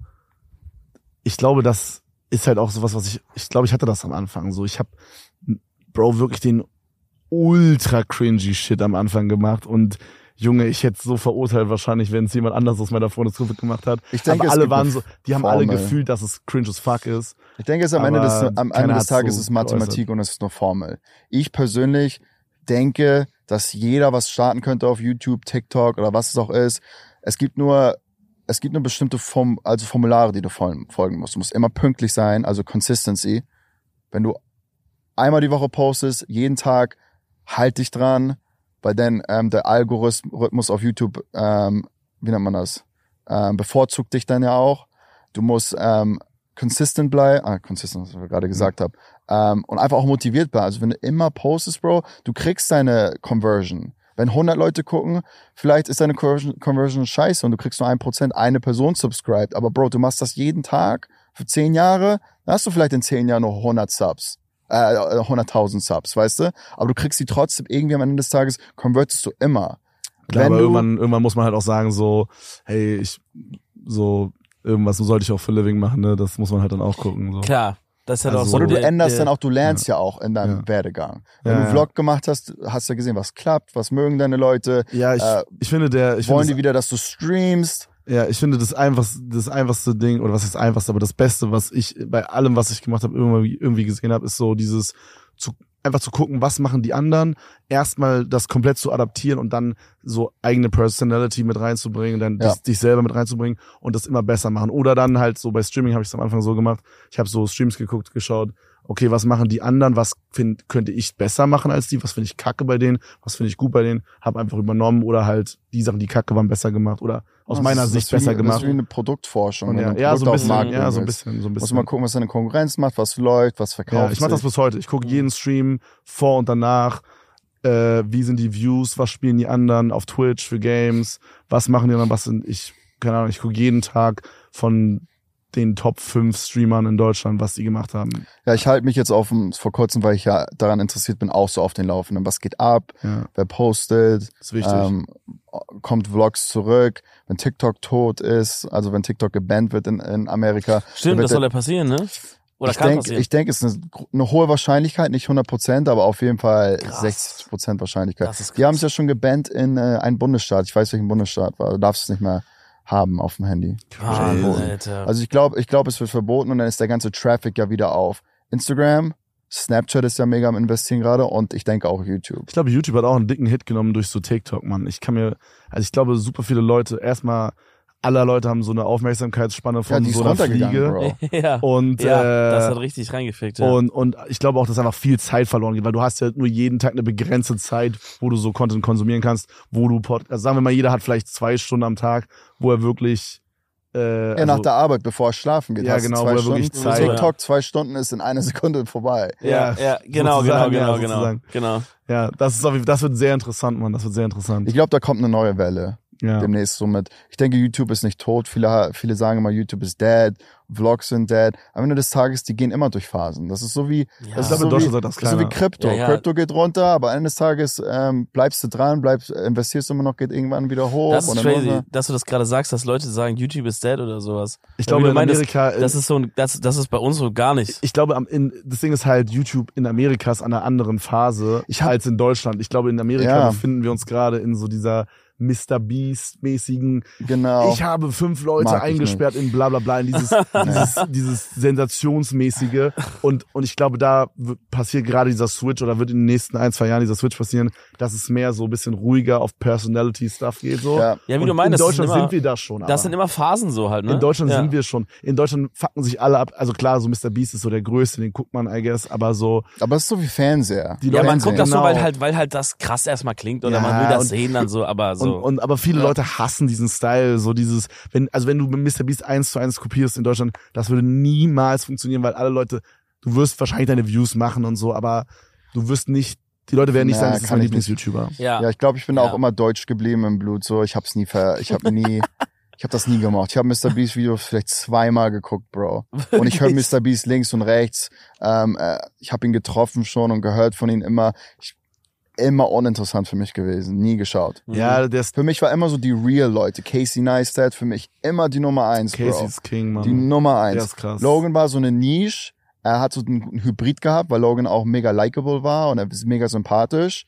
ich glaube, das ist halt auch sowas, was ich, ich glaube, ich hatte das am Anfang so. Ich habe, Bro, wirklich den ultra cringy Shit am Anfang gemacht und Junge, ich hätte so verurteilt wahrscheinlich, wenn es jemand anders aus meiner Freundesgruppe gemacht hat. Ich denke, Aber es alle waren so, die haben alle Formel. gefühlt, dass es cringe as fuck ist. Ich denke, es am Ende des, am Ende des Tages so ist Mathematik und es ist nur Formel. Ich persönlich denke, dass jeder was starten könnte auf YouTube, TikTok oder was es auch ist. Es gibt nur, es gibt nur bestimmte Form, also Formulare, die du folgen, folgen musst. Du musst immer pünktlich sein, also Consistency. Wenn du einmal die Woche postest, jeden Tag, halt dich dran, weil dann ähm, der Algorithmus auf YouTube ähm, wie nennt man das? Ähm, bevorzugt dich dann ja auch. Du musst ähm, consistent bleiben, ah, consistent, was ich gerade gesagt habe, ähm, und einfach auch motiviert bleiben. Also wenn du immer postest, Bro, du kriegst deine Conversion. Wenn 100 Leute gucken, vielleicht ist deine Conversion, Conversion scheiße und du kriegst nur ein Prozent, eine Person subscribed. Aber Bro, du machst das jeden Tag für 10 Jahre, dann hast du vielleicht in 10 Jahren noch 100 Subs. Äh, 100.000 Subs, weißt du? Aber du kriegst sie trotzdem irgendwie am Ende des Tages, convertest du immer. Klar, Wenn aber du- irgendwann, irgendwann muss man halt auch sagen, so, hey, ich, so, irgendwas sollte ich auch für Living machen, ne? Das muss man halt dann auch gucken. So. Klar, das ist halt Also- auch so. Oder du der- änderst der- dann auch, du lernst ja, auch in deinem Ja. Werdegang. Wenn Ja, du ja. Vlog gemacht hast, hast du ja gesehen, was klappt, was mögen deine Leute. Ja, ich, Äh, ich finde der, ich Wollen finde die wieder, dass du streamst? Ja, ich finde das einfachste, das einfachste Ding, oder was ist das einfachste, aber das Beste, was ich bei allem, was ich gemacht habe, irgendwie, irgendwie gesehen habe, ist so dieses zu, einfach zu gucken, was machen die anderen, erstmal das komplett zu adaptieren und dann so eigene Personality mit reinzubringen, dann Ja. dich, dich selber mit reinzubringen und das immer besser machen. Oder dann halt so bei Streaming habe ich es am Anfang so gemacht. Ich habe so Streams geguckt, geschaut, okay, was machen die anderen, was find, könnte ich besser machen als die, was finde ich kacke bei denen, was finde ich gut bei denen, habe einfach übernommen oder halt die Sachen, die kacke waren, besser gemacht oder aus Das meiner ist- Sicht ist wie, besser Das gemacht. ist wie eine Produktforschung. Und ja, du ein ja, so ein bisschen, ja, so ein bisschen, so ein Muss bisschen. mal gucken, was deine Konkurrenz macht, was läuft, was verkauft Ja, ich mache das bis heute. Ich gucke jeden Stream vor und danach. Äh, wie sind die Views? Was spielen die anderen auf Twitch für Games? Was machen die anderen? Was sind ich? Keine Ahnung. Ich gucke jeden Tag von den Top 5 Streamern in Deutschland, was die gemacht haben. Ja, ich halte mich jetzt auf, dem- vor kurzem, weil ich ja daran interessiert bin, auch so auf den Laufenden. Was geht ab? Ja, Wer postet? ist wichtig. Ähm, kommt Vlogs zurück? Wenn TikTok tot ist, also wenn TikTok gebannt wird in, in Amerika. Stimmt, wird das soll ja passieren, ne? Oder ich kann denke, passieren. ich denke, es ist eine, eine hohe Wahrscheinlichkeit, nicht 100 Prozent, aber auf jeden Fall Krass. 60 Prozent Wahrscheinlichkeit. Das ist Die haben es ja schon gebannt in äh, einen Bundesstaat. Ich weiß, welchen Bundesstaat war. Du darfst es nicht mehr haben auf dem Handy. Alter. Also ich glaube, ich glaube, es wird verboten und dann ist der ganze Traffic ja wieder auf Instagram. Snapchat ist ja mega am investieren gerade und ich denke auch YouTube. Ich glaube, YouTube hat auch einen dicken Hit genommen durch so TikTok, Mann. Ich kann mir, also ich glaube, super viele Leute, erstmal, alle Leute haben so eine Aufmerksamkeitsspanne Ja, von die ist so einer Fliege. Bro. ja, Und ja äh, das hat richtig reingefickt. Ja. Und, und ich glaube auch, dass einfach viel Zeit verloren geht, weil du hast ja nur jeden Tag eine begrenzte Zeit, wo du so Content konsumieren kannst, wo du, Pod also sagen wir mal, jeder hat vielleicht zwei Stunden am Tag, wo er wirklich, äh, Ja, also, nach der Arbeit, bevor er schlafen geht. Ja, genau, zwei wo er wirklich Stunden. Zeit- TikTok, zwei Stunden ist in einer Sekunde vorbei. ja, ja, genau, genau, sozusagen, genau, ja, genau, genau. ja, das ist auf das wird sehr interessant, Mann, das wird sehr interessant. Ich glaube, da kommt eine neue Welle ja. demnächst so mit. Ich denke, YouTube ist nicht tot. Viele, viele sagen immer, YouTube ist dead, Vlogs sind dead. Am Ende des Tages, die gehen immer durch Phasen. Das ist so wie, Ja. das Ich ist glaube, so in Deutschland wie, sagt das das ist so wie. Krypto. Ja, ja. Krypto geht runter, aber am Ende des Tages ähm, bleibst du dran, bleibst, investierst immer noch, geht irgendwann wieder hoch. Das ist und dann crazy, runter. dass du das gerade sagst, dass Leute sagen, YouTube ist dead oder sowas. Ich glaube, in meintest, Amerika, Das ist so ein, das, das ist bei uns so gar nicht. ich glaube, am, in, das Ding ist halt, YouTube in Amerika ist an einer anderen Phase Ich hab- als in Deutschland. Ich glaube, in Amerika Ja. befinden wir uns gerade in so dieser Mr. Beast-mäßigen Genau. ich habe fünf Leute eingesperrt in bla bla bla, in dieses, dieses, dieses Sensationsmäßige. Und, und ich glaube, da passiert gerade dieser Switch oder wird in den nächsten ein, zwei Jahren dieser Switch passieren, dass es mehr so ein bisschen ruhiger auf Personality-Stuff geht. So. ja. Ja, wie und du meinst, in Deutschland sind, immer, sind wir da schon. das aber. sind immer Phasen so halt, ne? in Deutschland ja. sind wir schon. In Deutschland fucken sich alle ab. Also klar, so Mr. Beast ist so der Größte, den guckt man, I guess. Aber so, Aber es ist so wie Fernseher. Die Ja, Leute man guckt das so, Genau. weil halt, weil halt das krass erstmal klingt oder Ja, man will das sehen dann so, aber so. Und, und aber viele Ja. Leute hassen diesen Style, so dieses, wenn, also wenn du mit Mr. Beast eins zu eins kopierst in Deutschland, das würde niemals funktionieren, weil alle Leute, du wirst wahrscheinlich deine Views machen und so, aber du wirst nicht, die Leute werden nicht Ja, sagen, das ist mein. Lieblings-YouTuber. ja. Ja, ich glaube, ich bin da Ja. auch immer deutsch geblieben im Blut. So, ich hab's nie ver, ich habe nie, ich habe das nie gemacht. Ich habe Mr. Beast Videos vielleicht zweimal geguckt, Bro. Und ich höre Mr. Beast links und rechts. Ähm, äh, ich habe ihn getroffen schon und gehört von ihm immer. Ich, immer uninteressant für mich gewesen, nie geschaut. Mhm. Ja, der ist, Für mich war immer so die real Leute. Casey Neistat für mich immer die Nummer eins, Bro. Casey ist King, Mann. Die Nummer der eins. ist krass. Logan war so eine Nische. Er hat so einen Hybrid gehabt, weil Logan auch mega likable war und er ist mega sympathisch.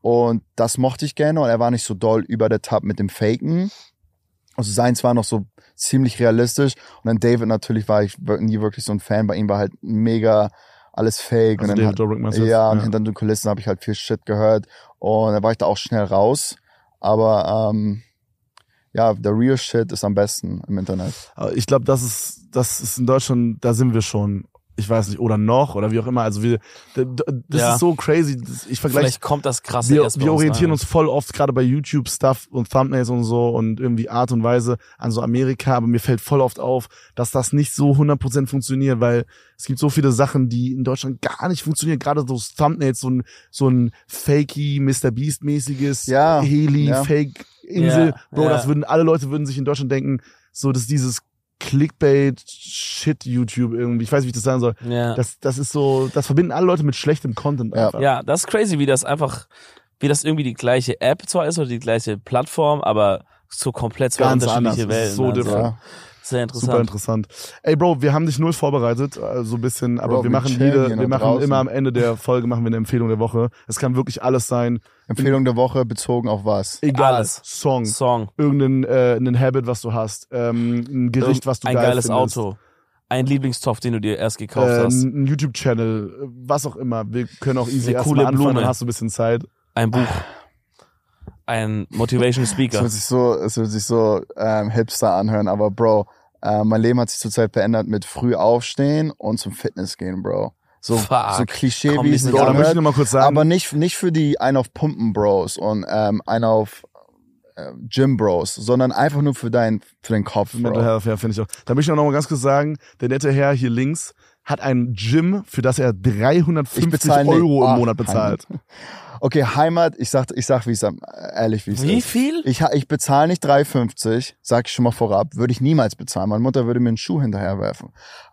Und das mochte ich gerne und er war nicht so doll über der Tab mit dem Faken. Also seins war noch so ziemlich realistisch. Und dann David natürlich war ich nie wirklich so ein Fan. Bei ihm war halt mega alles fake. also und dann David jetzt? ja, und hinter den Kulissen habe ich halt viel Shit gehört. Und dann war ich da auch schnell raus. Aber ähm, ja, der real Shit ist am besten im Internet. Ich glaube, das ist, das ist in Deutschland, da sind wir schon. Ich weiß nicht, oder noch, oder wie auch immer. Also wir, das Ja. ist so crazy. Ich vergleiche Vielleicht kommt das krasse wir, wir orientieren uns voll oft gerade bei YouTube Stuff und Thumbnails und so und irgendwie Art und Weise an so Amerika, aber mir fällt voll oft auf, dass das nicht so 100% funktioniert, weil es gibt so viele Sachen, die in Deutschland gar nicht funktionieren, gerade so Thumbnails, so ein so ein fakey Mr Beast mäßiges Ja, Heli ja. Bro, das würden alle Leute würden sich in Deutschland denken, so dass dieses Clickbait Shit YouTube irgendwie, ich weiß nicht, wie ich das sagen soll. Ja. Das das ist so, das verbinden alle Leute mit schlechtem Content Ja. einfach. ja, das ist crazy, wie das einfach, wie das irgendwie die gleiche App zwar ist oder die gleiche Plattform, aber so komplett zwei Ganz unterschiedliche anders. Das ist Welten. so also, different. Ja. Sehr interessant. Super interessant. Ey, Bro, wir haben dich null vorbereitet, äh, so ein bisschen, aber Bro, wir wir machen jede, wir machen draußen. immer am Ende der Folge machen wir eine Empfehlung der Woche. Es kann wirklich alles sein, Empfehlung der Woche bezogen auf was? egal, Alles. Song, Song. irgendein äh, ein Habit, was du hast, ähm, ein Gericht, was du ein geil geiles findest, Auto. Ein Lieblingstopf, den du dir erst gekauft äh, hast. ein YouTube-Channel, was auch immer. Wir können auch easy erstmal coole anfangen, Blume. dann hast du ein bisschen Zeit. Ein Buch. Ein Motivation Es Speaker. wird sich so, es wird sich so ähm, hipster anhören, aber Bro, äh, mein Leben hat sich zurzeit verändert mit früh aufstehen und zum Fitness gehen, Bro. So, Fuck. so Klischee, Komm wie nicht es da möchte ich anhört, nur mal kurz sagen, aber nicht, nicht für die einen auf Pumpen Bros und ähm, einen auf äh, Gym Bros, sondern einfach nur für deinen für den Kopf, Mental Bro. Health, ja, finde ich auch. Da möchte ich noch mal ganz kurz sagen, der nette Herr hier links hat ein Gym, für das er 350 bezahle nicht. Euro im Monat bezahlt. Okay, Heimat, ich sag, ich sag, wie es ehrlich, wie es Wie ist. viel? Ich, ich bezahle nicht 3,50, sag ich schon mal vorab, würde ich niemals bezahlen. Meine Mutter würde mir einen Schuh hinterherwerfen.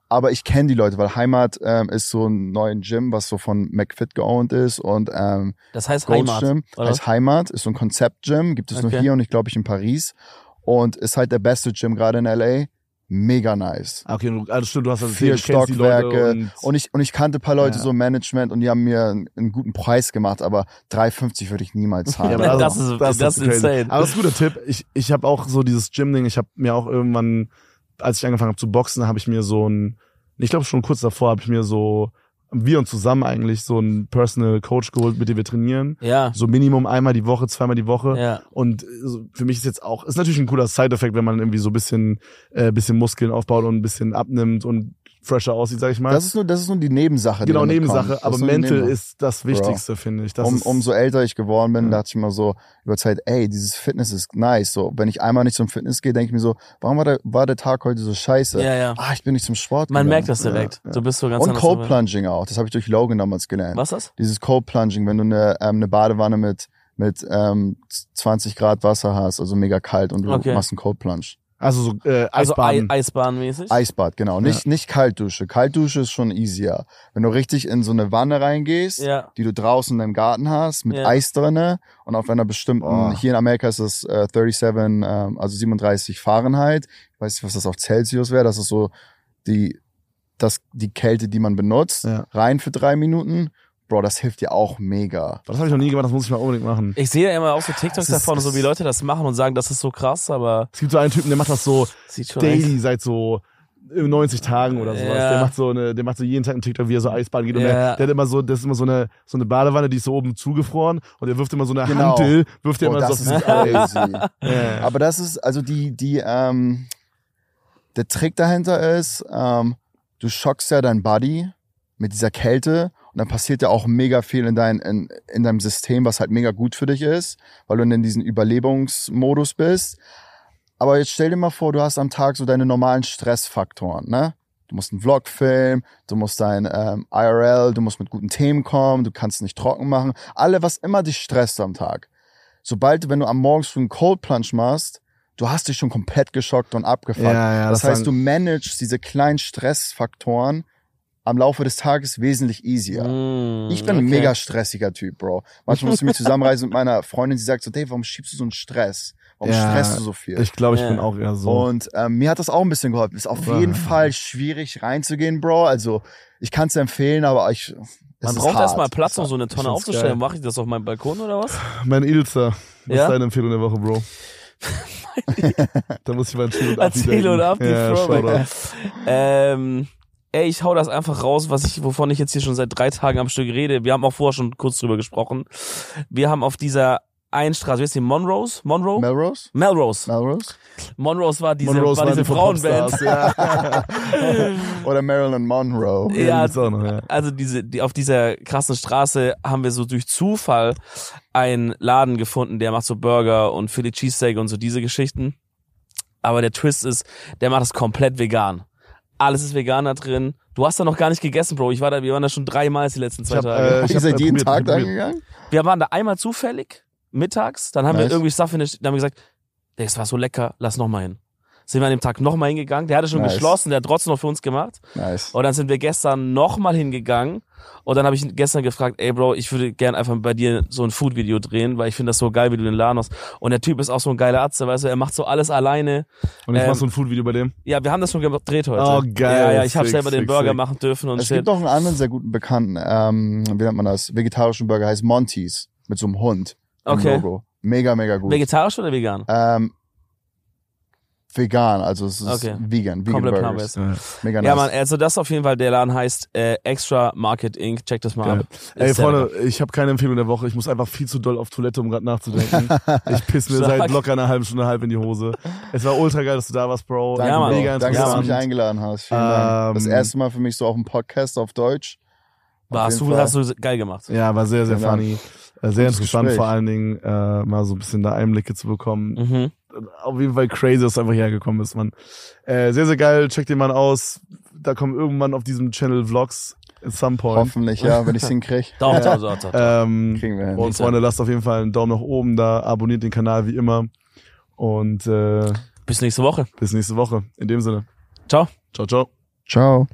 Aber ich kenne die Leute, weil Heimat ähm, ist so ein neues Gym, was so von McFit geowned ist und ähm, Das heißt Gold's Heimat. Gym oder? heißt Heimat, ist so ein Konzept-Gym, gibt es nur Okay. hier und ich glaube ich in Paris und ist halt der beste Gym gerade in LA. Mega nice. Ah, Okay, du, also stimmt, du hast das Vier gesehen, Stockwerke und, und ich und ich kannte ein paar Leute Ja. so im Management und die haben mir einen, einen guten Preis gemacht, aber 3,50 würde ich niemals zahlen. Ja, aber Das ist- das ist crazy. insane. Aber das ist ein guter Tipp. Ich, ich habe auch so dieses Gym-Ding, ich habe mir auch irgendwann, als ich angefangen habe zu boxen, habe ich mir so ein, ich glaube schon kurz davor, habe ich mir so, wir und zusammen eigentlich so einen Personal Coach geholt, mit dem wir trainieren. Ja. So Minimum einmal die Woche, zweimal die Woche. Ja. Und äh, für mich ist jetzt auch, ist natürlich ein cooler Side-Effekt, wenn man irgendwie so ein bisschen, äh, bisschen Muskeln aufbaut und ein bisschen abnimmt und fresher aussieht, sag ich mal. Das ist nur, das ist nur die Nebensache. die genau, damit Nebensache, aber die mental Nebensache. ist das Wichtigste, finde ich. Das um, umso älter ich geworden bin, Ja. dachte ich immer so über Zeit, ey, dieses Fitness ist nice. So, wenn ich einmal nicht zum Fitness gehe, denke ich mir so, warum war der, war der Tag heute so scheiße? Ja, ja. Ah, ich bin nicht zum Sport Man gegangen. merkt das direkt. Ja, ja. Du bist so ganz Und Cold dabei. Plunging auch. Das habe ich durch Logan damals gelernt. Was ist das? Dieses Cold Plunging, wenn du eine, ähm, eine Badewanne mit mit ähm, 20 Grad Wasser hast, also mega kalt und du Okay. machst einen Cold Plunge. Also so äh, Also Ei- Eisbaden. Eisbahnmäßig? Eisbad, genau. Nicht, nicht Kaltdusche. Kaltdusche ist schon easier. Wenn du richtig in so eine Wanne reingehst, Ja. die du draußen in deinem Garten hast, mit Ja. Eis drinne und auf einer bestimmten, Oh. hier in Amerika ist es äh, 37, ähm, also 37 Fahrenheit. Ich weiß nicht, was das auf Celsius wäre. Das ist so die, das, die Kälte, die man benutzt. Ja. Rein für drei Minuten. Bro, das hilft dir auch mega. Das habe ich noch nie gemacht, das muss ich mal unbedingt machen. Ich sehe ja immer auch so TikToks ist- davon, so wie Leute das machen und sagen, das ist so krass, aber Es gibt so einen Typen, der macht das so sieht schon echt. daily seit so 90 Tagen oder sowas. Ja. Der macht so eine, der macht so jeden Tag einen TikTok, wie er so Eisbaden geht. Und Ja. der, der hat immer so, das ist immer so eine, so eine Badewanne, die ist so oben zugefroren und er wirft immer so eine Genau. Hantel, wirft er Bro, immer so das auf ist crazy. Ja. Aber das ist, also die, die, ähm, der Trick dahinter ist, ähm, du schockst ja dein Body mit dieser Kälte und dann passiert ja auch mega viel in, dein, in, in deinem System, was halt mega gut für dich ist, weil du in diesen Überlebungsmodus bist. Aber jetzt stell dir mal vor, du hast am Tag so deine normalen Stressfaktoren, ne? Du musst einen Vlog filmen, du musst dein ähm, IRL, du musst mit guten Themen kommen, du kannst nicht trocken machen. Alle, was immer dich stresst am Tag. Sobald, wenn du am Morgens früh einen Cold Plunge machst, du hast dich schon komplett geschockt und abgefuckt. Ja, ja, das, das heißt, du managst diese kleinen Stressfaktoren am Laufe des Tages wesentlich easier. Mm, Ich bin ein okay. mega stressiger Typ, Bro. Manchmal muss ich mich zusammenreisen mit meiner Freundin, sie sagt so, Dave, warum schiebst du so einen Stress? Warum Ja, stresst du so viel? Ich glaube, ich Ja. bin auch eher so. Und ähm, mir hat das auch ein bisschen geholfen. Ist auf Ja. jeden Fall schwierig reinzugehen, Bro. Also ich kann es empfehlen, aber ich. es Man ist braucht erstmal Platz, um so eine Tonne aufzustellen. Mache ich das auf meinem Balkon oder was? mein Ilzer, was Ja? ist deine Empfehlung der Woche, Bro? da muss ich mal Chill und Erzähl und ab, die ja, Throwback. Shoutout. Ähm, ey, ich hau das einfach raus, was ich, wovon ich jetzt hier schon seit drei Tagen am Stück rede. Wir haben auch vorher schon kurz drüber gesprochen. Wir haben auf dieser einen Straße, wie heißt die? Monrose? Monroe? Melrose? Melrose. Melrose? Monrose war diese, Monroes war diese die Frauenband. Ja. Oder Marilyn Monroe? Ja, also diese, die, auf dieser krassen Straße haben wir so durch Zufall einen Laden gefunden, der macht so Burger und Philly Cheesesteak und so diese Geschichten. Aber der Twist ist, der macht das komplett vegan. Alles ist vegan da drin. Du hast da noch gar nicht gegessen, Bro. Ich war da, wir waren da schon dreimal die letzten zwei hab, Tage. äh, Ihr ich hab, seid jeden probiert, Tag da gegangen? wir waren da einmal zufällig, mittags, dann haben Nice. wir irgendwie Stuff finished, dann haben wir gesagt, ey, es war so lecker, lass noch mal hin. Sind wir an dem Tag noch mal hingegangen, der hatte schon Nice. geschlossen, der hat trotzdem noch für uns gemacht. Nice. Und dann sind wir gestern noch mal hingegangen und dann habe ich gestern gefragt, ey Bro, ich würde gern einfach bei dir so ein Food-Video drehen, weil ich finde das so geil, wie du den Laden hast. Und der Typ ist auch so ein geiler Arzt, weißt du, er macht so alles alleine. Und ich Ähm, mach so ein Food-Video bei dem. Ja, wir haben das schon gedreht heute. Oh, geil. Ja, ja, ich habe Sick, selber den sick, Burger sick. machen dürfen und Es shit. gibt noch einen anderen sehr guten Bekannten, ähm, wie nennt man das? Vegetarischen Burger heißt Monty's. Mit so einem Hund. Okay. Logo. Mega, mega gut. Vegetarisch oder vegan? ähm, vegan, also es ist Okay. vegan, vegan Komplett Burgers. plant-based. Mega nice. Ja, man, also das auf jeden Fall, der Laden heißt äh, Extra Market Inc. Check das mal Geil. ab. Ey, Ist Freunde, ich habe keine Empfehlung der Woche. Ich muss einfach viel zu doll auf Toilette, um gerade nachzudenken. ich piss mir Stark. seit locker einer halben Stunde halb in die Hose. Es war ultra geil, dass du da warst, Bro. Danke, Ja, Mann. Mega Danke, dass du interessant. mich eingeladen hast. Vielen Dank. Das Ähm, erste Mal für mich so auf dem Podcast auf Deutsch. Warst du, Fall. hast du geil gemacht. Ja, war sehr, sehr Vielen funny. Äh, Sehr Gutes interessant, Gespräch. vor allen Dingen äh, mal so ein bisschen da Einblicke zu bekommen. Mhm. Auf jeden Fall crazy, dass du einfach hergekommen bist, man. Äh, sehr, sehr geil. Check den mal aus. Da kommen irgendwann auf diesem Channel Vlogs at some point. Hoffentlich, ja, wenn ich hinkriege. Daumen, ja. Daumen, Daumen, Daumen. Ähm, Kriegen wir hin. und Freunde, lasst auf jeden Fall einen Daumen nach oben da, abonniert den Kanal wie immer und äh, Bis nächste Woche. bis nächste Woche. In dem Sinne. Ciao. Ciao, ciao. Ciao.